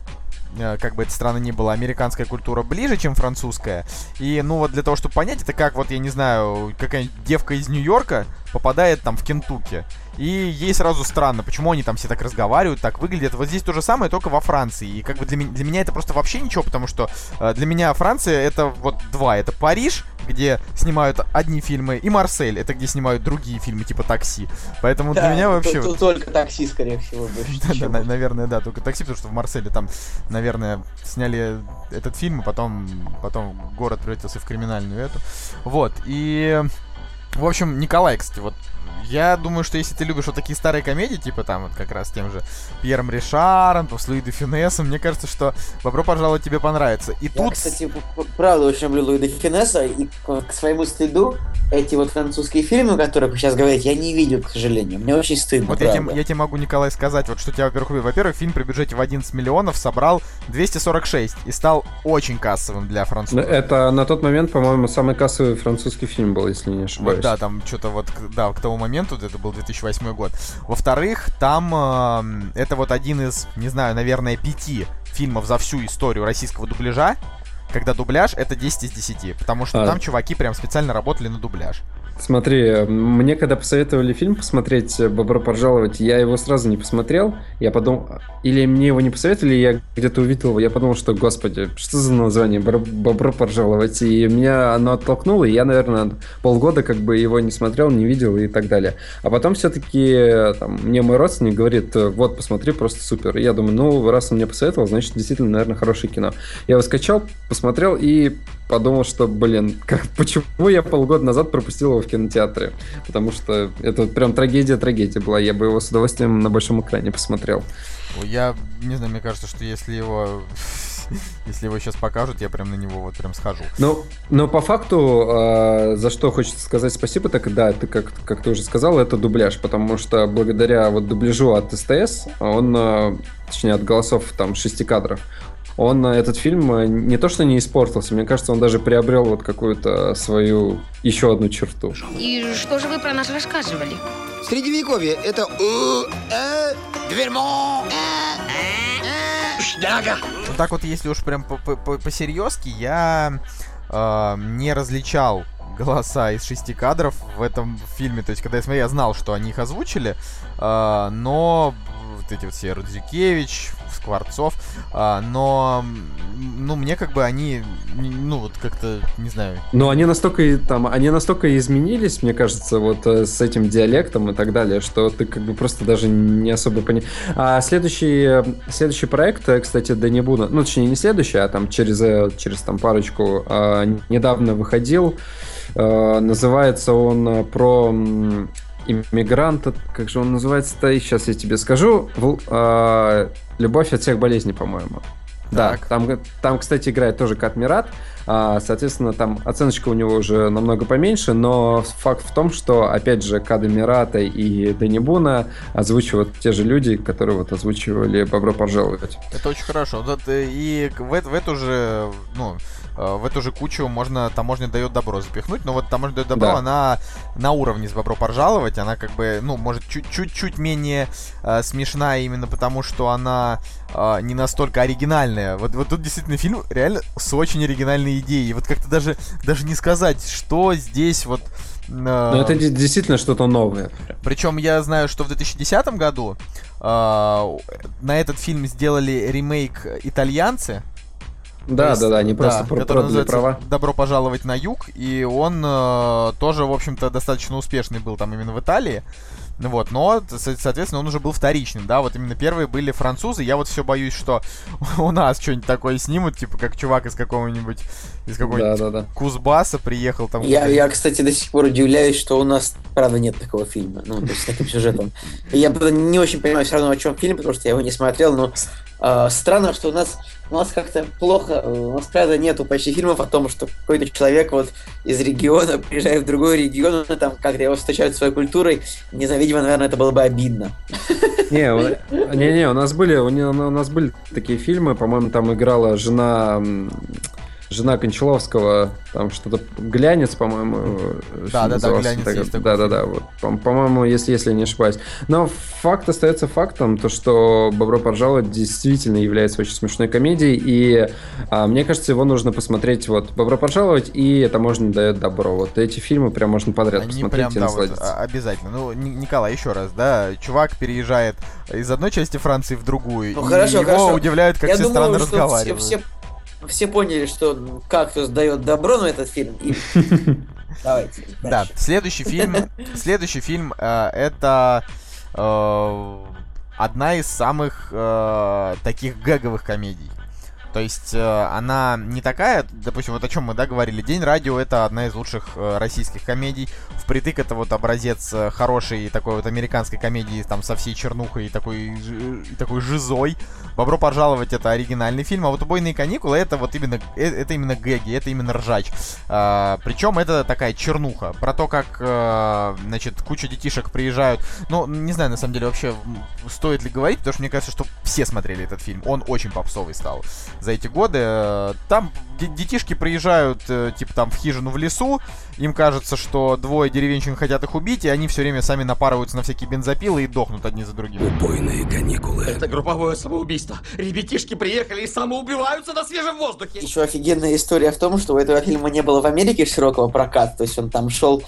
как бы эта страна ни была, американская культура ближе, чем французская. И, ну, вот для того, чтобы понять, это как, вот, я не знаю, какая-нибудь девка из Нью-Йорка попадает там в Кентукки. И ей сразу странно, почему они там все так разговаривают, так выглядят. Вот здесь то же самое, только во Франции. И как бы для, для меня это просто вообще ничего, потому что э, для меня Франция это вот два. Это Париж, где снимают одни фильмы, и Марсель, это где снимают другие фильмы, типа «Такси». Поэтому Да, для меня вообще... тут- только такси, скорее всего, больше Да, да, наверное, да, только такси, потому что в Марселе там, наверное, сняли этот фильм, и потом, потом город превратился в криминальную эту. Вот, и... В общем, Николай, кстати, вот я думаю, что если ты любишь вот такие старые комедии, типа там вот как раз тем же Пьером Ришаром, там, с Луи де Финессом, мне кажется, что «Добро пожаловать» тебе понравится. И Я, тут... кстати, правда очень люблю Луи де Финесса, и к, своему стыду эти вот французские фильмы, о которых вы сейчас говорите, я не видел, к сожалению. Мне очень стыдно, Вот я тебе, я тебе могу, Николай, сказать, вот что тебя, во-первых, во-первых, фильм при бюджете в 11 миллионов собрал 246 и стал очень кассовым для французов. Это на тот момент, по-моему, самый кассовый французский фильм был, если не ошибаюсь. Вот, да, там что-то вот, да, к тому моменту, это был 2008 год. Во-вторых, там эм, это вот один из, не знаю, наверное, пяти фильмов за всю историю российского дубляжа, когда дубляж это 10 из 10, потому что А. там чуваки прям специально работали на дубляж. Смотри, мне когда посоветовали фильм посмотреть «Бобро пожаловать», я его сразу не посмотрел. Я подумал... Или мне его не посоветовали, я где-то увидел его. Я подумал, что, господи, что за название «Бобро, «Бобро пожаловать». И меня оно оттолкнуло, и я, наверное, полгода как бы его не смотрел, не видел и так далее. А потом все-таки там, мне мой родственник говорит, вот, посмотри, просто супер. И я думаю, ну, раз он мне посоветовал, значит, действительно, наверное, хорошее кино. Я его скачал, посмотрел и подумал, что, блин, как, почему я полгода назад пропустил его в кинотеатре? Потому что это вот прям трагедия-трагедия была. Я бы его с удовольствием на большом экране посмотрел. Я не знаю, мне кажется, что если его... Если его сейчас покажут, я прям на него вот прям схожу. Ну, но по факту, э, за что хочется сказать спасибо, так да, ты как, как ты уже сказал, это дубляж, потому что благодаря вот дубляжу от СТС, он, э, точнее от голосов там шести кадров, он, э, этот фильм э, не то что не испортился, мне кажется, он даже приобрел вот какую-то свою еще одну черту. И что же вы про нас рассказывали? Средневековье — это... э, э, Дверьмо! Шняга! Вот так вот, если уж прям по- по- по- по-серьезки, я э, не различал голоса из шести кадров в этом фильме. То есть, когда я смотрел, я знал, что они их озвучили, э, но эти вот все Рудзюкевич, Скворцов, а, но, ну, мне как бы они, ну, вот как-то, не знаю, Но они настолько, там, они настолько изменились, мне кажется, вот э, с этим диалектом и так далее, что ты как бы просто даже не особо понимаешь. А следующий, э, следующий проект, э, кстати, Дани Буна, ну, точнее, не следующий, а там через, через там парочку а, недавно выходил. Называется он про иммигранта, как же он называется-то, сейчас я тебе скажу. В- э, Любовь от всех болезней, по-моему. Да, там, там, кстати, играет тоже Катмират. А, соответственно, там оценочка у него уже намного поменьше, но факт в том, что, опять же, Када Мирата и Дани Буна озвучивают те же люди, которые вот озвучивали «Бобро пожаловать». это очень хорошо. Э, и в, в эту же, ну, в эту же кучу можно, таможня дает добро запихнуть, но вот таможня дает добро, Да. она на уровне с бобро пожаловать, она как бы, ну, может, чуть-чуть менее э, смешная именно потому, что она э, не настолько оригинальная. Вот, вот тут действительно фильм реально с очень оригинальной идеей. Вот как-то даже, даже не сказать, что здесь вот... э, Но это де- действительно что-то новое. причем я знаю, что в 2010 году э, на этот фильм сделали ремейк итальянцы. Да, есть, да, да, они просто про- продали права. «Добро пожаловать на юг», и он э, тоже, в общем-то, достаточно успешный был там именно в Италии. Ну Вот, но, со- соответственно, он уже был вторичным, да, вот именно первые были французы. Я вот все боюсь, что у нас что-нибудь такое снимут, типа как чувак из какого-нибудь, из какого-нибудь Да, да, да. Кузбасса приехал там. Я, я, кстати, до сих пор удивляюсь, что у нас, правда, нет такого фильма. Ну, то есть с таким сюжетом. Я правда, не очень понимаю все равно, о чем фильм, потому что я его не смотрел, но э, странно, что у нас у нас как-то плохо, э, у нас, правда, нету почти фильмов о том, что какой-то человек вот из региона приезжает в другой регион, там как-то его встречают своей культурой. Не знаю, наверное, это было бы обидно. Не, не, не, у нас были, у, нас были такие фильмы, по-моему, там играла жена жена Кончаловского, там что-то глянец, по-моему. Да, да, да, глянец так, есть такой Да, да, да, вот, по- по-моему, если, если я не ошибаюсь. Но факт остается фактом, то, что «Бобро пожаловать» действительно является очень смешной комедией, и а, мне кажется, его нужно посмотреть, вот, «Бобро пожаловать» и «Это можно дает добро». Вот эти фильмы прям можно подряд Они посмотреть прям, и да, вот, насладиться. а- обязательно. Ну, Ни- Николай, еще раз, да, чувак переезжает из одной части Франции в другую, Ну, и хорошо, его хорошо. удивляет, как Я все думаю, странно что все, разговаривают. все, все поняли, что кактус дает добро на этот фильм. И... Давайте. Да, следующий фильм, следующий фильм э, это э, одна из самых э, таких гэговых комедий. То есть э, она не такая, допустим, вот о чем мы да, говорили. День радио это одна из лучших э, российских комедий. Впритык это вот образец э, хорошей такой вот американской комедии там со всей чернухой и такой, и такой жизой. Бобро пожаловать это оригинальный фильм, а вот убойные каникулы это вот именно э, это именно гэги, это именно ржач. причем это такая чернуха про то, как э, значит куча детишек приезжают. Ну не знаю на самом деле вообще стоит ли говорить, потому что мне кажется, что все смотрели этот фильм. Он очень попсовый стал за эти годы. Там детишки приезжают э, типа там в хижину в лесу, им кажется, что двое деревенщин хотят их убить, и они все время сами напарываются на всякие бензопилы и дохнут одни за другими. Убойные каникулы. Это групповое самоубийство. Ребятишки приехали и самоубиваются на свежем воздухе. Еще офигенная история в том, что у этого фильма не было в Америке широкого проката, то есть он там шел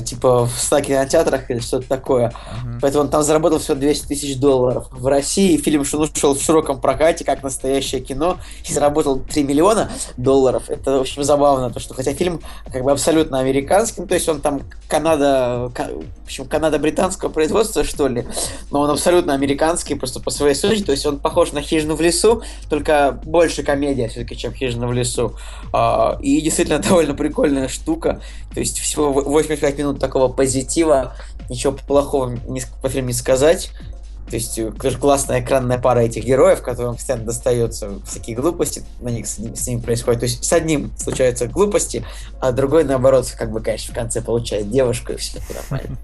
типа в 100 кинотеатрах или что-то такое. Поэтому он там заработал всего 200 тысяч долларов. В России фильм шел в широком прокате, как настоящее кино, и заработал 3 миллиона долларов. Это, в общем, забавно, то что хотя фильм как бы абсолютно американский, ну, то есть он там Канада, ка- в общем, Канада-британского производства, что ли, но он абсолютно американский, просто по своей сути, то есть он похож на «Хижину в лесу», только больше комедия все-таки, чем «Хижина в лесу». А, и действительно довольно прикольная штука, то есть всего 85 минут такого позитива, ничего плохого не, по фильму не сказать. То есть, э, классная экранная пара этих героев, которым постоянно достается всякие глупости, на них с, ним- с ними происходит. То есть, с одним случаются глупости, а другой, наоборот, как бы, конечно, в конце получает девушку, и все нормально.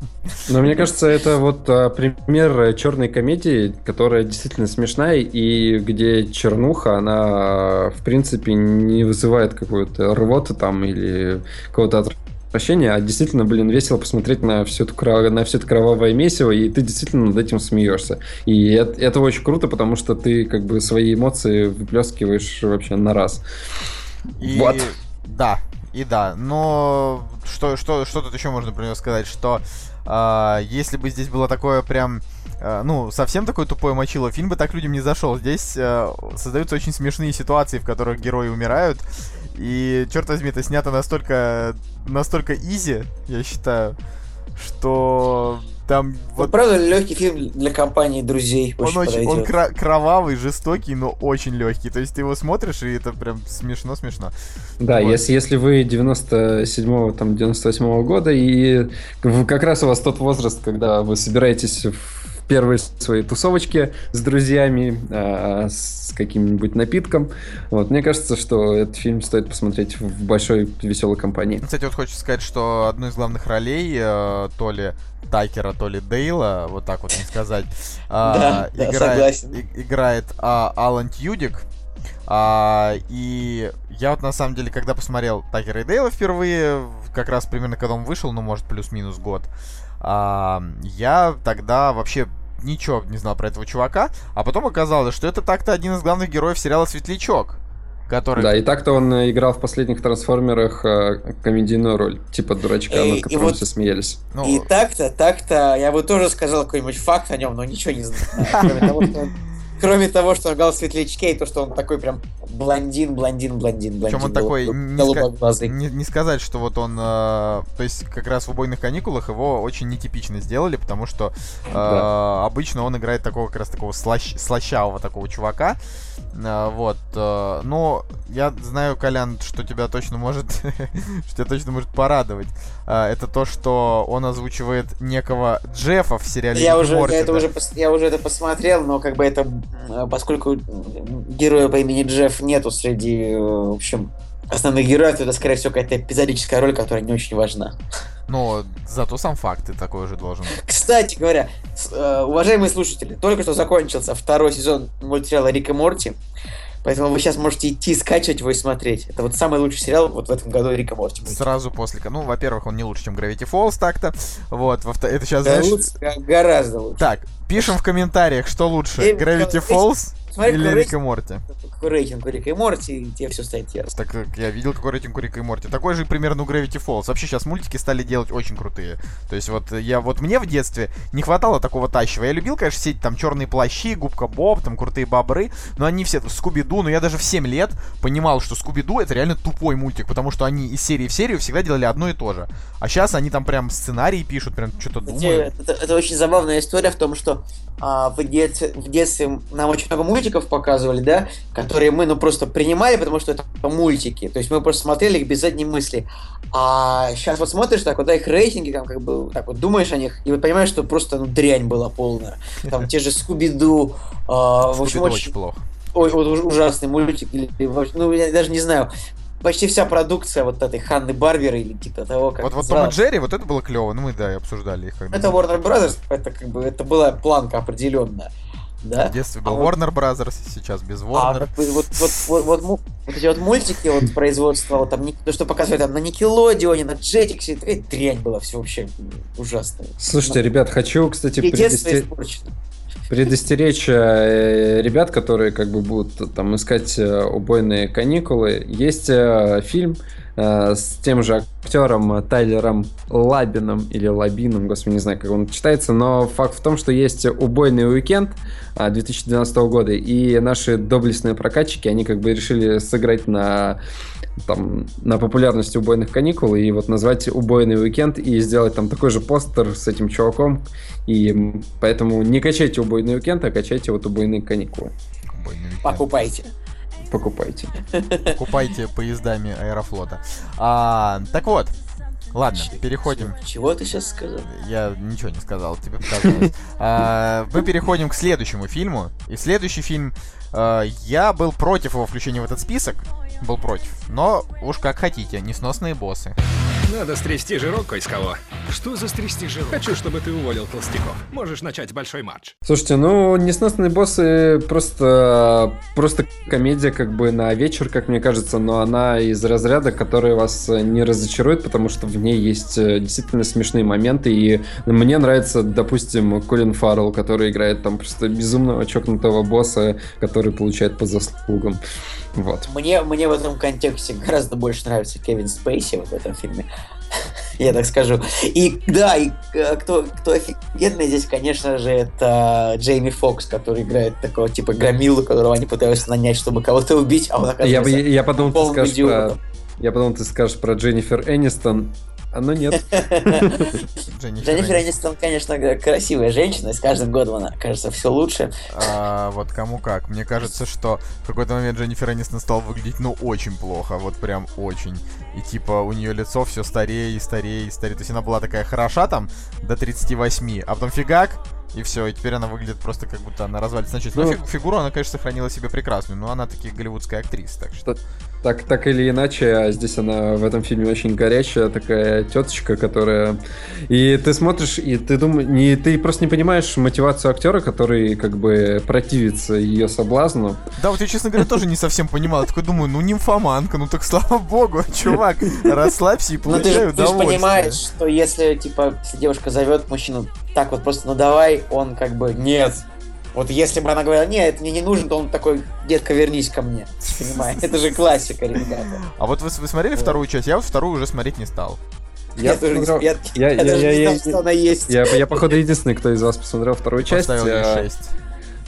Но мне кажется, это вот а, пример черной комедии, которая действительно смешная, и где чернуха, она, а, в принципе, не вызывает какую-то рвоту там или какого-то отвращения, а действительно, блин, весело посмотреть на все это, кра- на все это кровавое месиво, и ты действительно над этим смеешься. И это, это очень круто, потому что ты как бы свои эмоции выплескиваешь вообще на раз. И Вот. да, и да. Но что, что, что тут еще можно про него сказать? Что а, если бы здесь было такое прям а, ну, совсем такой тупой мочило, фильм бы так людям не зашел. Здесь а, создаются очень смешные ситуации, в которых герои умирают. И, черт возьми, это снято настолько, настолько изи, я считаю, что там Вот вот правда, легкий фильм для компании друзей. он очень, он кра- кровавый, жестокий, но очень легкий. То есть ты его смотришь, и это прям смешно-смешно. Да, Вот. если, если вы 97-го, там, 98-го года, и как раз у вас тот возраст, когда вы собираетесь в первые свои тусовочки с друзьями, а, с каким-нибудь напитком, вот, мне кажется, что этот фильм стоит посмотреть в большой веселой компании. Кстати, вот хочется сказать, что одну из главных ролей, э, то ли Тайкера, то ли Дейла, вот так вот не сказать, а, Да, да, играет, согласен. и- играет а, Алан Тьюдик. А, и я вот на самом деле, когда посмотрел Тайкера и Дейла впервые, как раз примерно когда он вышел, ну, может, плюс-минус год, а, я тогда вообще ничего не знал про этого чувака, а потом оказалось, что это так-то один из главных героев сериала «Светлячок», который... Да, и так-то он э, играл в последних трансформерах э, комедийную роль, типа дурачка, Эй, над которым вот- все смеялись. Ну, И так-то, так-то, я бы тоже сказал какой-нибудь факт о нем, но ничего не знаю. Кроме того, что он, кроме того, что играл в светлячке, и то, что он такой прям блондин, блондин, блондин, блондин. Причем он такой, не, не- не сказать, что вот он, э, то есть как раз в убойных каникулах его очень нетипично сделали, потому что э, Да. обычно он играет такого как раз такого слащ- слащавого такого чувака, вот. э, но я знаю, Колян, что тебя точно может, что тебя точно может порадовать. Э, это то, что он озвучивает некого Джеффа в сериале Я «Рик и уже, Морти», я это уже, я уже это посмотрел, но как бы это, м, поскольку героя по имени Джефф нету среди, э, в общем, основных героев, то это, скорее всего, какая-то эпизодическая роль, которая не очень важна. Но зато сам факт ты такой уже должен. Кстати говоря, э, уважаемые слушатели, только что закончился второй сезон мультсериала Рик и Морти. Поэтому вы сейчас можете идти скачивать его и смотреть. Это вот самый лучший сериал вот в этом году Рика Морти. будет. Сразу после... Ну, во-первых, он не лучше, чем Gravity Falls так-то. Вот, во это сейчас, Да, знаешь... лучше, гораздо лучше. Так, пишем в комментариях, что лучше, Gravity Falls смотри, или Рик и Морти? Какой рейтинг у Рика и Морти, и тебе все станет ясно. Так как я видел, какой рейтинг у Рика и Морти. Такой же примерно у Gravity Falls. Вообще сейчас мультики стали делать очень крутые. То есть вот я вот мне в детстве не хватало такого тащего. Я любил, конечно, все эти там черные плащи, губка Боб, там крутые бобры, но они все Скуби-Ду, но я даже в 7 лет понимал, что Скуби-Ду это реально тупой мультик, потому что они из серии в серию всегда делали одно и то же. А сейчас они там прям сценарии пишут, прям что-то думают. Это, это очень забавная история в том, что а, в, детстве, в детстве нам очень много мультиков показывали, да, которые мы ну просто принимали, потому что это мультики. То есть мы просто смотрели их без задней мысли. А сейчас вот смотришь так, вот да, их рейтинги, там как бы так вот думаешь о них, и вот понимаешь, что просто ну, дрянь была полная. Там те же Скуби-Ду, а, в общем, очень, плохо. ой, вот уж- ужасный мультик, или, ну я даже не знаю, почти вся продукция вот этой Ханны Барбера или типа того, как Вот, вот Том и Джерри, вот это было клево. Ну мы, да, и обсуждали их. когда- Это Warner Brothers, это как бы это была планка определенная. Да? В детстве А был вот- Warner Brothers, сейчас без А Warner. вот, вот, вот, вот, вот, му- вот эти вот мультики, вот производства, вот там, то, что показывают там на Никелодеоне, на Jetix, это, дрянь была все вообще ужасная. Слушайте, ребят, хочу, кстати, И детство предосте- испорчено. Предостеречь э, ребят, которые как бы будут там искать э, убойные каникулы. Есть э, фильм с тем же актером Тайлером Лабином или Лабином, господи, не знаю, как он читается, но факт в том, что есть убойный уикенд а, 2012 года, и наши доблестные прокатчики, они как бы решили сыграть на там, на популярности убойных каникул и вот назвать убойный уикенд и сделать там такой же постер с этим чуваком. И поэтому не качайте убойный уикенд, а качайте вот убойные каникулы. Убойный уикенд. Покупайте. Покупайте. Покупайте поездами Аэрофлота. А, так вот, ладно, переходим. Чего ты сейчас сказал? Я ничего не сказал, тебе показалось. А, Мы переходим к следующему фильму. И следующий фильм... а, Я был против его включения в этот список. Был против. Но уж как хотите, несносные боссы. Надо стрясти жирок кое с кого. Что за стрясти жирок? Хочу, чтобы ты уволил толстяков. Можешь начать большой матч. Слушайте, ну, несносные боссы просто, просто комедия как бы на вечер, как мне кажется, но она из разряда, которая вас не разочарует, потому что в ней есть э, действительно смешные моменты, и мне нравится, допустим, Колин Фаррелл, который играет там просто безумного чокнутого босса, который получает по заслугам. Вот. Мне, мне в этом контексте гораздо больше нравится Кевин Спейси вот в этом фильме. Я так скажу. И да, и э, кто, кто офигенный здесь, конечно же, это Джейми Фокс, который играет такого типа громилу, которого они пытаются нанять, чтобы кого-то убить, а он Я, оказывается... я, я подумал, ты скажешь про... Я подумал, ты скажешь про Дженнифер Энистон, а ну нет. Дженнифер Энистон, конечно, красивая женщина, и с каждым годом она кажется все лучше. А, вот кому как. Мне кажется, что в какой-то момент Дженнифер Энистон стал выглядеть, ну, очень плохо. Вот прям очень. И типа у нее лицо все старее и старее и старее. То есть она была такая хороша там до 38, а потом фигак, и все, и теперь она выглядит просто как будто она развалится на части. Но Ну. фиг- фигуру она, конечно, сохранила себе прекрасную, но она таки голливудская актриса, так что... Так, так или иначе, а здесь она в этом фильме очень горячая, такая теточка, которая... И ты смотришь, и ты думаешь, не, ты просто не понимаешь мотивацию актера, который как бы противится ее соблазну. Да, вот я, честно говоря, тоже не совсем понимал. Такой думаю, ну нимфоманка, ну так слава богу, чувак, расслабься и Ну, ты, получай же- ты же удовольствие. понимаешь, что если, типа, девушка зовет мужчину так вот просто, ну давай, он как бы, нет. Вот если бы она говорила, нет, это мне не нужен, то он такой, детка, вернись ко мне. Понимаешь? Это же классика, ребята. А вот вы, вы смотрели вторую часть? Я вот вторую уже смотреть не стал. Я, тоже не я, я- я я- даже я- не я- знал, что она есть. Я, я, походу, единственный, кто из вас посмотрел вторую часть. Поставил а, 6.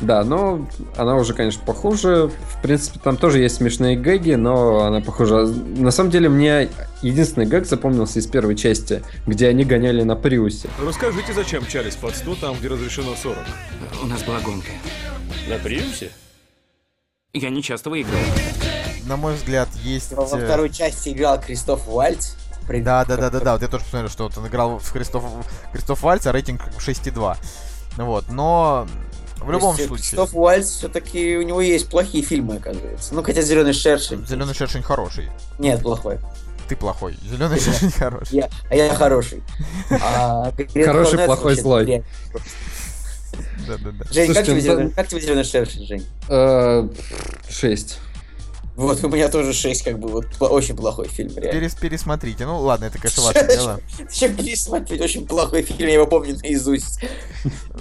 Да, но она уже, конечно, похуже. В принципе, там тоже есть смешные гэги, но она похожа. На самом деле, мне единственный гэг запомнился из первой части, где они гоняли на Приусе. Расскажите, зачем мчались под 100 там, где разрешено 40? У нас была гонка. На Приусе? Я не часто выигрывал. На мой взгляд, есть... Во э, второй части играл Кристоф Вальц. При- Да, да, да, да, да. Вот я тоже посмотрел, что вот он играл в Христоф, Христоф Вальц, а рейтинг 6,2. Ну Вот, но в любом есть, э, случае. Кристоф Вальц все-таки у него есть плохие фильмы, оказывается. Ну, хотя Зеленый шершень. Зеленый шершень хороший. Нет, плохой. Ты плохой. Зеленый шершень хороший. Я, а я хороший. А, Хороший, плохой, злой. дрянь. Да-да-да. Жень, как Слушайте, тебе, ну, зеленый, да- как тебе зеленый шершень, Жень? Э, Шесть. Вот, у меня тоже 6, как бы, вот, очень плохой фильм, реально. Перес- пересмотрите. Ну ладно, это, конечно, ваше дело. Зачем пересматривать очень плохой фильм, я его помню наизусть.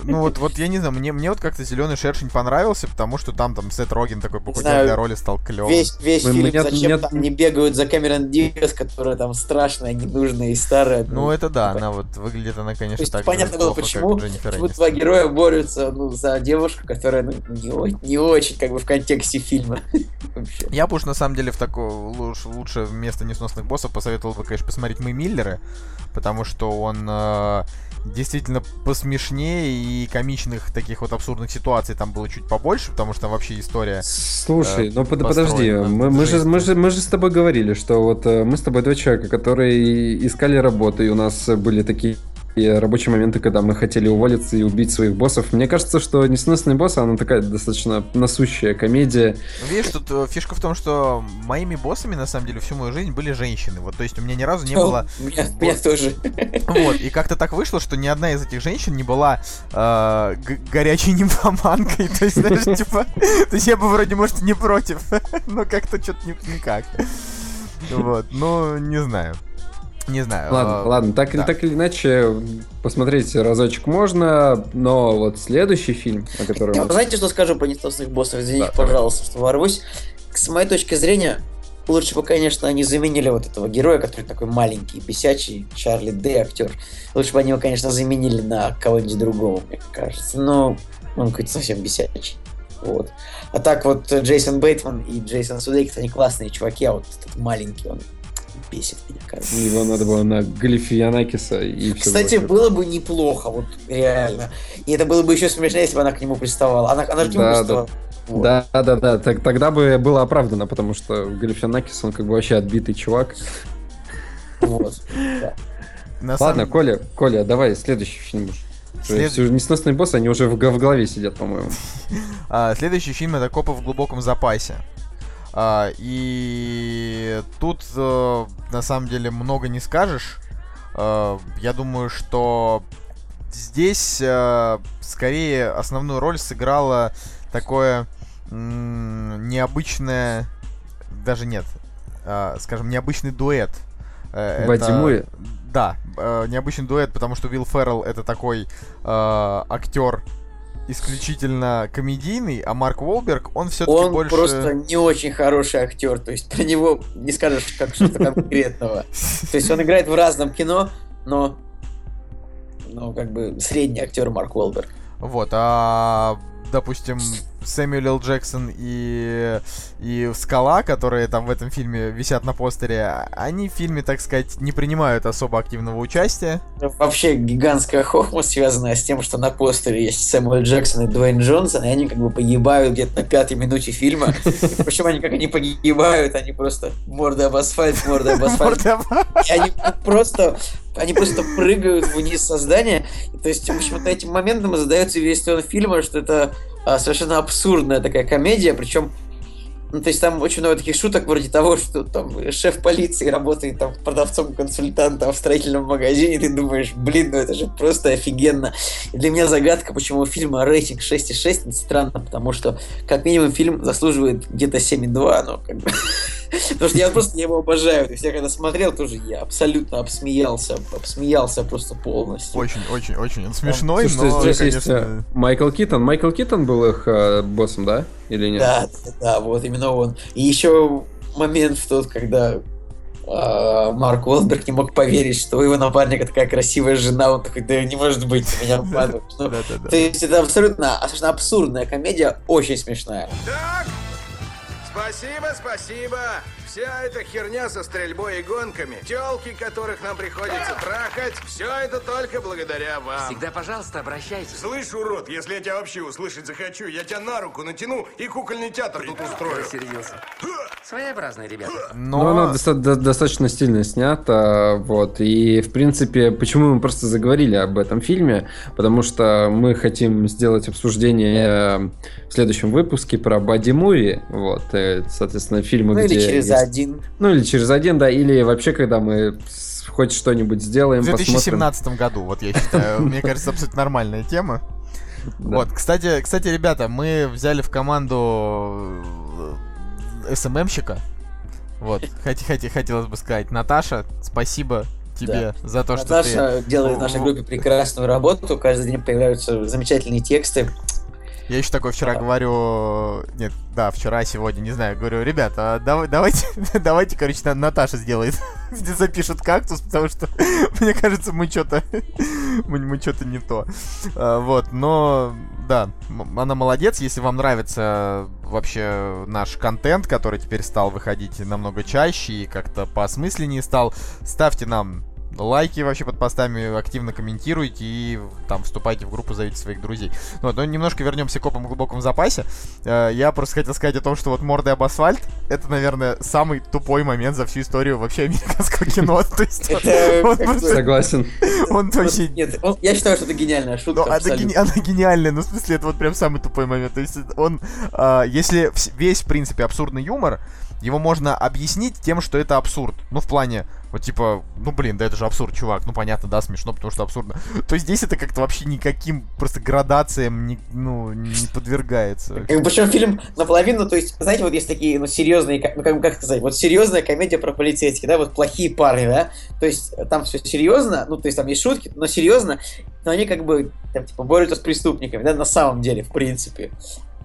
Ну вот, вот я не знаю, мне, мне вот как-то зеленый шершень понравился, потому что там там Сет Роген такой похудел для роли стал клевым. Весь, весь фильм, мне- зачем мне- там не бегают за Кэмерон Диас, которая там страшная, ненужная и старая. Ну это да, типа, она вот выглядит она, конечно, есть так понятно было, почему, почему два героя борются ну, за девушку, которая ну, не, не очень как бы в контексте фильма. Я бы уж на самом деле в такое лучше, лучше вместо несносных боссов посоветовал бы, конечно, посмотреть Мы Миллеры, потому что он э, действительно посмешнее и комичных таких вот абсурдных ситуаций там было чуть побольше, потому что там вообще история. Слушай, э, ну под- подожди, мы, мы же, мы, же, мы же с тобой говорили, что вот э, мы с тобой два человека, которые искали работу, и у нас были такие рабочие моменты, когда мы хотели уволиться и убить своих боссов. Мне кажется, что «Несносные боссы», она такая достаточно насущая комедия. Ну, Видишь, тут э, фишка в том, что моими боссами, на самом деле, всю мою жизнь были женщины. Вот, то есть у меня ни разу не О, было... У меня, у меня тоже. Вот, и как-то так вышло, что ни одна из этих женщин не была э, г- горячей нимфоманкой. То есть, знаешь, типа... То есть я бы вроде, может, и не против, но как-то что-то никак. Вот, ну, не знаю. Не знаю. Ладно, э, ладно, так, да. так или иначе, посмотреть разочек можно, но вот следующий фильм, о котором... Я, знаете, что скажу про несносных боссов? Извините, Да, давай. пожалуйста, что ворвусь. С моей точки зрения, лучше бы, конечно, они заменили вот этого героя, который такой маленький, бесячий, Чарли Дэй, актер. Лучше бы они его, конечно, заменили на кого-нибудь другого, мне кажется. Но он какой-то совсем бесячий. Вот. А так вот э, Джейсон Бейтман и Джейсон Судейкис, они классные чуваки, а вот этот маленький, он бесит меня, кажется. Его надо было на Галифианакиса и все. Кстати, было бы неплохо, вот реально. И это было бы еще смешнее, если бы она к нему приставала. Она, она же к нему Да, приставала. Вот. Да, да, да, так, тогда бы было оправдано, потому что Галифианакис, он как бы вообще отбитый чувак. Вот. Да. На Ладно, самом- Коля, Коля, давай следующий фильм. След- Все несносные боссы, они уже в, в голове сидят, по-моему. А, следующий фильм это Копы в глубоком запасе. А, и тут э, на самом деле много не скажешь. Э, я думаю, что здесь э, скорее основную роль сыграло такое необычное, даже нет, а, скажем, необычный дуэт. Бадди это-? Да, необычный дуэт, потому что Уилл Феррелл это такой актер исключительно комедийный, а Марк Уолберг, он все-таки Он больше... просто не очень хороший актер, то есть про него не скажешь как что-то конкретного. То есть он играет в разном кино, но ну, как бы средний актер Марк Уолберг. Вот, а, допустим, Сэмюэл Л. Джексон и, и Скала, которые там в этом фильме висят на постере, они в фильме, так сказать, не принимают особо активного участия. Вообще гигантская хохма связанная с тем, что на постере есть Сэмюэл Джексон и Дуэйн Джонсон, и они как бы погибают где-то на пятой минуте фильма. Причем они как они погибают, они просто морда об асфальт, морда об асфальт. И они просто, они просто прыгают вниз со здания. И, то есть, почему-то этим моментом задается весь тон фильма, что это совершенно абсурдная такая комедия, причем ну, то есть там очень много таких шуток вроде того, что там шеф полиции работает там продавцом-консультантом в строительном магазине, и ты думаешь, блин, ну это же просто офигенно. И для меня загадка, почему у фильма рейтинг 6,6, это странно, потому что как минимум фильм заслуживает где-то 7,2, но как бы... Потому что я просто его обожаю. То есть я когда смотрел, тоже я абсолютно обсмеялся, обсмеялся просто полностью. Очень, очень, очень он смешной, но, здесь есть конечно... э, Майкл Китон. Майкл Китон был их э, боссом, да? Или нет? Да, да, да, вот именно он. И еще момент в тот, когда а, Марк Уолберг не мог поверить, что у его напарника такая красивая жена, он такой, да не может быть, меня обманываешь. Ну. То есть это абсолютно, абсолютно абсурдная комедия, очень смешная. Так, спасибо, спасибо. Вся эта херня со стрельбой и гонками, телки, которых нам приходится трахать, все это только благодаря вам. Всегда, пожалуйста, обращайтесь. Слышь, урод, если я тебя вообще услышать захочу, я тебя на руку натяну и кукольный театр тут устрою. Серьезно. Своеобразные ребята. Ну, она доста- до- достаточно стильно снята, вот, и, в принципе, почему мы просто заговорили об этом фильме, потому что мы хотим сделать обсуждение э, в следующем выпуске про Бадди Муви, вот, э, соответственно, фильмы, Ну или где через есть- один. Ну, или через один, да, или вообще, когда мы хоть что-нибудь сделаем, В посмотрим. 2017 году, вот я считаю, мне кажется, абсолютно нормальная тема. Вот, кстати, кстати, ребята, мы взяли в команду э, СММщика. Вот, хот- хот- хотелось бы сказать, Наташа, спасибо тебе за то, что ты... Наташа делает в нашей группе прекрасную работу. Каждый день появляются замечательные тексты. Я еще такой вчера говорю... Нет, да, вчера, сегодня, не знаю. Говорю, ребята, а давай, давайте, давайте, короче, На- Наташа сделает. Запишет кактус, потому что, мне кажется, мы что-то... Мы, мы что-то не то. А, вот, но... Да, она молодец. Если вам нравится вообще наш контент, который теперь стал выходить намного чаще и как-то поосмысленнее стал, ставьте нам лайки вообще под постами, активно комментируйте и там вступайте в группу, зовите своих друзей. Ну, вот, но немножко вернемся к копам в глубоком запасе. Э, Я просто хотел сказать о том, что вот морды об асфальт это, наверное, самый тупой момент за всю историю вообще американского кино. То есть Согласен. он вообще Нет, я считаю, что это гениальная шутка. ну, она, гениальная, ну, в смысле, это вот прям самый тупой момент. То есть он, а, если весь, в принципе, абсурдный юмор, его можно объяснить тем, что это абсурд. Ну, в плане, вот типа, ну, блин, да это же абсурд, чувак. Ну, понятно, да, смешно, потому что абсурдно. То есть здесь это как-то вообще никаким просто градациям не, ну, не подвергается. Как причем фильм наполовину, то есть, знаете, вот есть такие, ну, серьезные, ну, как, как сказать, вот серьезная комедия про полицейских, да, вот плохие парни, да, то есть там все серьезно, ну, то есть там есть шутки, но серьезно, но они как бы, там, типа, борются с преступниками, да, на самом деле, в принципе.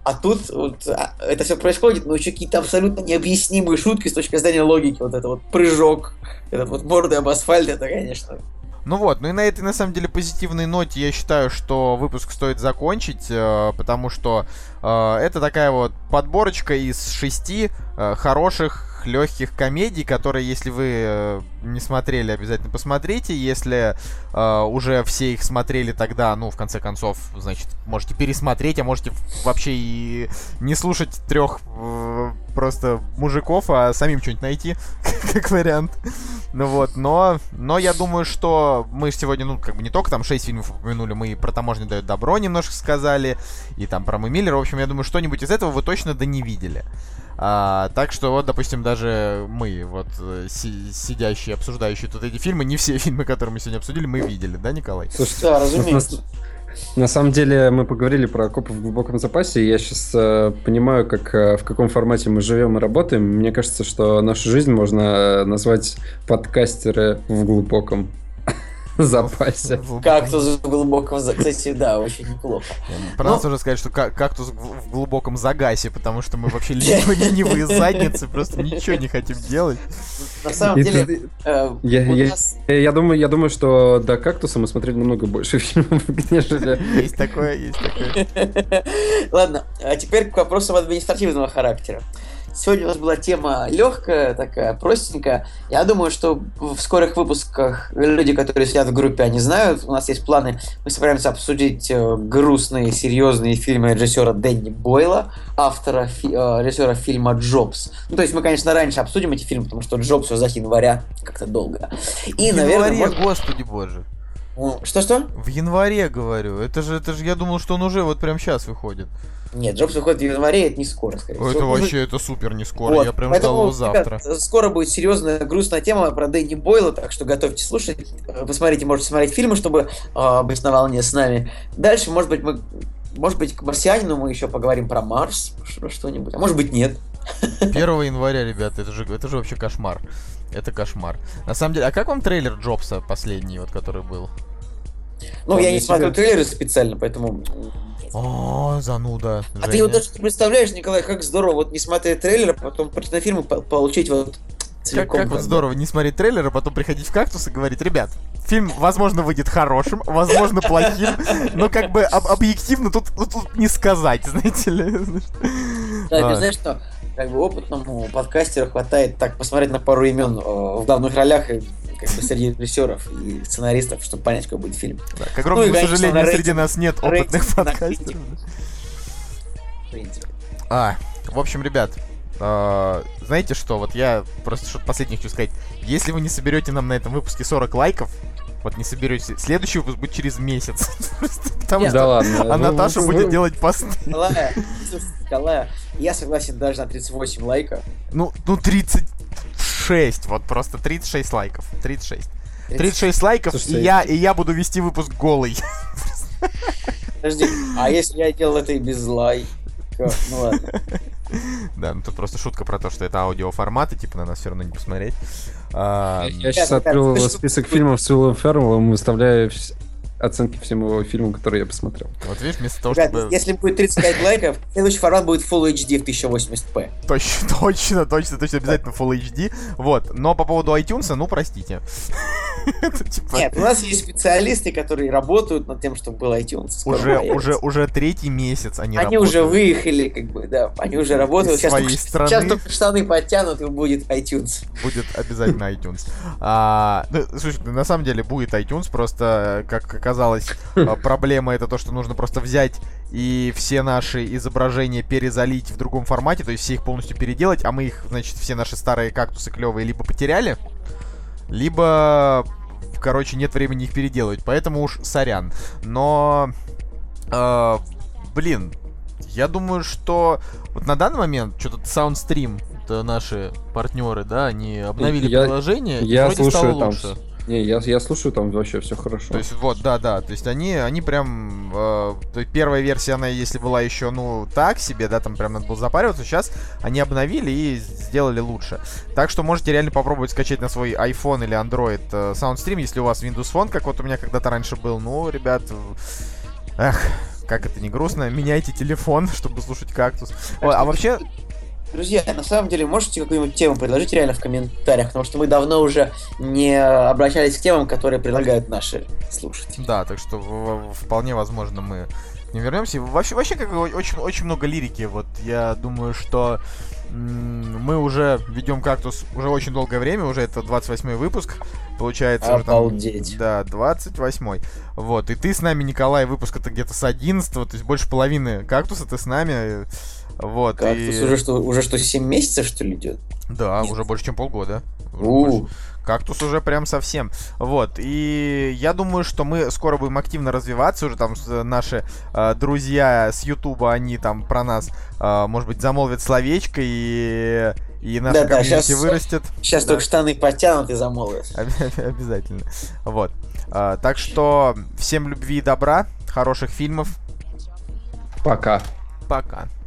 А тут вот, а, это все происходит, но еще какие-то абсолютно необъяснимые шутки с точки зрения логики. Вот это вот прыжок, этот вот мордой об асфальт, это, конечно, Ну вот, ну и на этой, на самом деле, позитивной ноте я считаю, что выпуск стоит закончить, э, потому что э, это такая вот подборочка из шести э, хороших, легких комедий, которые, если вы э, не смотрели, обязательно посмотрите. Если э, уже все их смотрели, тогда, ну, в конце концов, значит, можете пересмотреть, а можете вообще и не слушать трех э, просто мужиков, а самим что-нибудь найти, как вариант. Ну вот, но, но я думаю, что мы сегодня, ну, как бы не только там 6 фильмов упомянули, мы и про таможню дают добро немножко сказали, и там про Мы Миллера. В общем, я думаю, что-нибудь из этого вы точно да не видели. А, так что вот, допустим, даже мы, вот, э, си- сидящие, обсуждающие тут эти фильмы, не все фильмы, которые мы сегодня обсудили, мы видели, да, Николай? Слушайте, да, на, разумеется. на самом деле мы поговорили про копов в глубоком запасе, и я сейчас понимаю, как, э, в каком формате мы живем и работаем. Мне кажется, что нашу жизнь можно э, назвать подкастеры в глубоком запасе. Кактус в глубоком, за- кстати, да, очень неплохо. Про нас уже сказать, что ка- кактус в глубоком загасе, потому что мы вообще ленивые, ленивые задницы, просто ничего не хотим делать. На самом деле, ты- э, Я, у я- нас- я думаю, я думаю, что до кактуса мы смотрели намного больше фильмов, нежели... Есть такое, есть такое. Ладно, а теперь к вопросам административного характера. Сегодня у нас была тема легкая, такая простенькая. Я думаю, что в скорых выпусках люди, которые сидят в группе, они знают. У нас есть планы. Мы собираемся обсудить э, грустные, серьезные фильмы режиссера Дэнни Бойла, автора фи- э, режиссера фильма «Джобс». Ну, то есть мы, конечно, раньше обсудим эти фильмы, потому что «Джобс» уже с января как-то долго. И, В наверное... январе, может- господи боже. Что-что? В январе, говорю. Это же, это же, я думал, что он уже вот прям сейчас выходит. Нет, Джобс выходит в январе, это не скоро, скорее Это всего. вообще, это супер не скоро. Вот, Я прям поэтому, ждал его завтра. ребят, скоро будет серьезная грустная тема про Дэнни Бойла, так что готовьте слушать. Э, Посмотрите, можете смотреть фильмы, чтобы э, быть на волне с нами. Дальше, может быть, мы может быть, к марсианину мы еще поговорим про Марс, что- что-нибудь. А может быть, нет. 1 января, ребята, это же, это же вообще кошмар. Это кошмар. На самом деле, а как вам трейлер Джобса последний, вот который был? Ну, я не смотрю трейлеры специально, поэтому... О, зануда. А ты вот даже не представляешь, Николай, как здорово вот не смотреть трейлер, а потом прийти на фильм и по- получить вот Как, целиком. как вот здорово не смотреть трейлер, а потом приходить в кактус и говорить, ребят, фильм, возможно, выйдет хорошим, возможно, плохим, но как бы об- объективно тут, тут, тут не сказать, знаете ли. Да, А. ты знаешь, что как бы опытному подкастеру хватает так посмотреть на пару имен э, в главных ролях и как бы среди режиссеров и сценаристов, чтобы понять, какой будет фильм. Да, к огромному Ну и, конечно, сожалению, на среди рейтинг- нас нет рейтинг опытных подкастеров. А, в общем, ребят, а, знаете что, вот я просто что-то последнее хочу сказать. Если вы не соберете нам на этом выпуске 40 лайков, вот не соберете, следующий выпуск будет через месяц. Потому что ладно. а вы- Наташа вы- будет делать посты. Николая, я согласен даже на 38 лайков. Ну, ну 36, вот просто 36 лайков. 36. 36 лайков, Слушайте, и я, и я буду вести выпуск голый. Подожди, а если я делал это и без лайка? Ну ладно. Да, ну тут просто шутка про то, что это аудиоформат, и типа на нас все равно не посмотреть. Я сейчас открыл список фильмов с Уиллом Ферреллом выставляю оценки всем его фильмам, которые я посмотрел. Вот видишь, вместо того, Ребят, чтобы... если будет 35 лайков, следующий формат будет Full HD в 1080p. Точно, точно, точно, точно, обязательно Full HD. Вот, но по поводу iTunes, ну, простите. Типа Нет, у нас есть специалисты, которые работают над тем, чтобы был iTunes. Уже, уже, уже третий месяц они, Они уже выехали, как бы, да, они уже работают. Сейчас своей только, сейчас только штаны подтянут и будет iTunes. Будет обязательно iTunes. А, ну, слушай, на самом деле будет iTunes, просто, э, как оказалось, э, проблема это то, что нужно просто взять и все наши изображения перезалить в другом формате, то есть все их полностью переделать, а мы их, значит, все наши старые кактусы клевые либо потеряли, либо, короче, нет времени их переделывать, поэтому уж сорян. Но, э, блин, я думаю, что вот на данный момент что-то Soundstream, это наши партнеры, да, они обновили Я- приложение, и Я вроде слушаю стало там. лучше. Не, я, я слушаю там вообще все хорошо. То есть вот, да, да, то есть они, они прям, э, то есть первая версия, она если была еще, ну, так себе, да, там прям надо было запариваться, сейчас они обновили и сделали лучше. Так что можете реально попробовать скачать на свой iPhone или Android э, SoundStream, если у вас Windows Phone, как вот у меня когда-то раньше был, ну, ребят, эх, как это не грустно, меняйте телефон, чтобы слушать кактус. Ой, а вообще, Друзья, на самом деле, можете какую-нибудь тему предложить реально в комментариях, потому что мы давно уже не обращались к темам, которые предлагают наши слушатели. Да, так что вполне возможно мы ним вернемся. Вообще, вообще как очень, очень много лирики. Вот я думаю, что мы уже ведем кактус уже очень долгое время, уже это 28 выпуск, получается. уже там- Обалдеть. да, 28 Вот, и ты с нами, Николай, выпуск это где-то с 11 то есть больше половины кактуса ты с нами. Вот, Кактус и... уже что, уже что, 7 месяцев, что ли, идет? Да, уже больше, чем полгода. Больше. Кактус уже прям совсем. Вот. И я думаю, что мы скоро будем активно развиваться. Уже там с- наши э, друзья с Ютуба, они там про нас, э, может быть, замолвят словечко и, и наша Да-да, комьюнити щас- вырастет. Сейчас Да. только штаны подтянут и замолвят. Обя- Обязательно. Вот. А, так что всем любви и добра, хороших фильмов. Пока. Пока.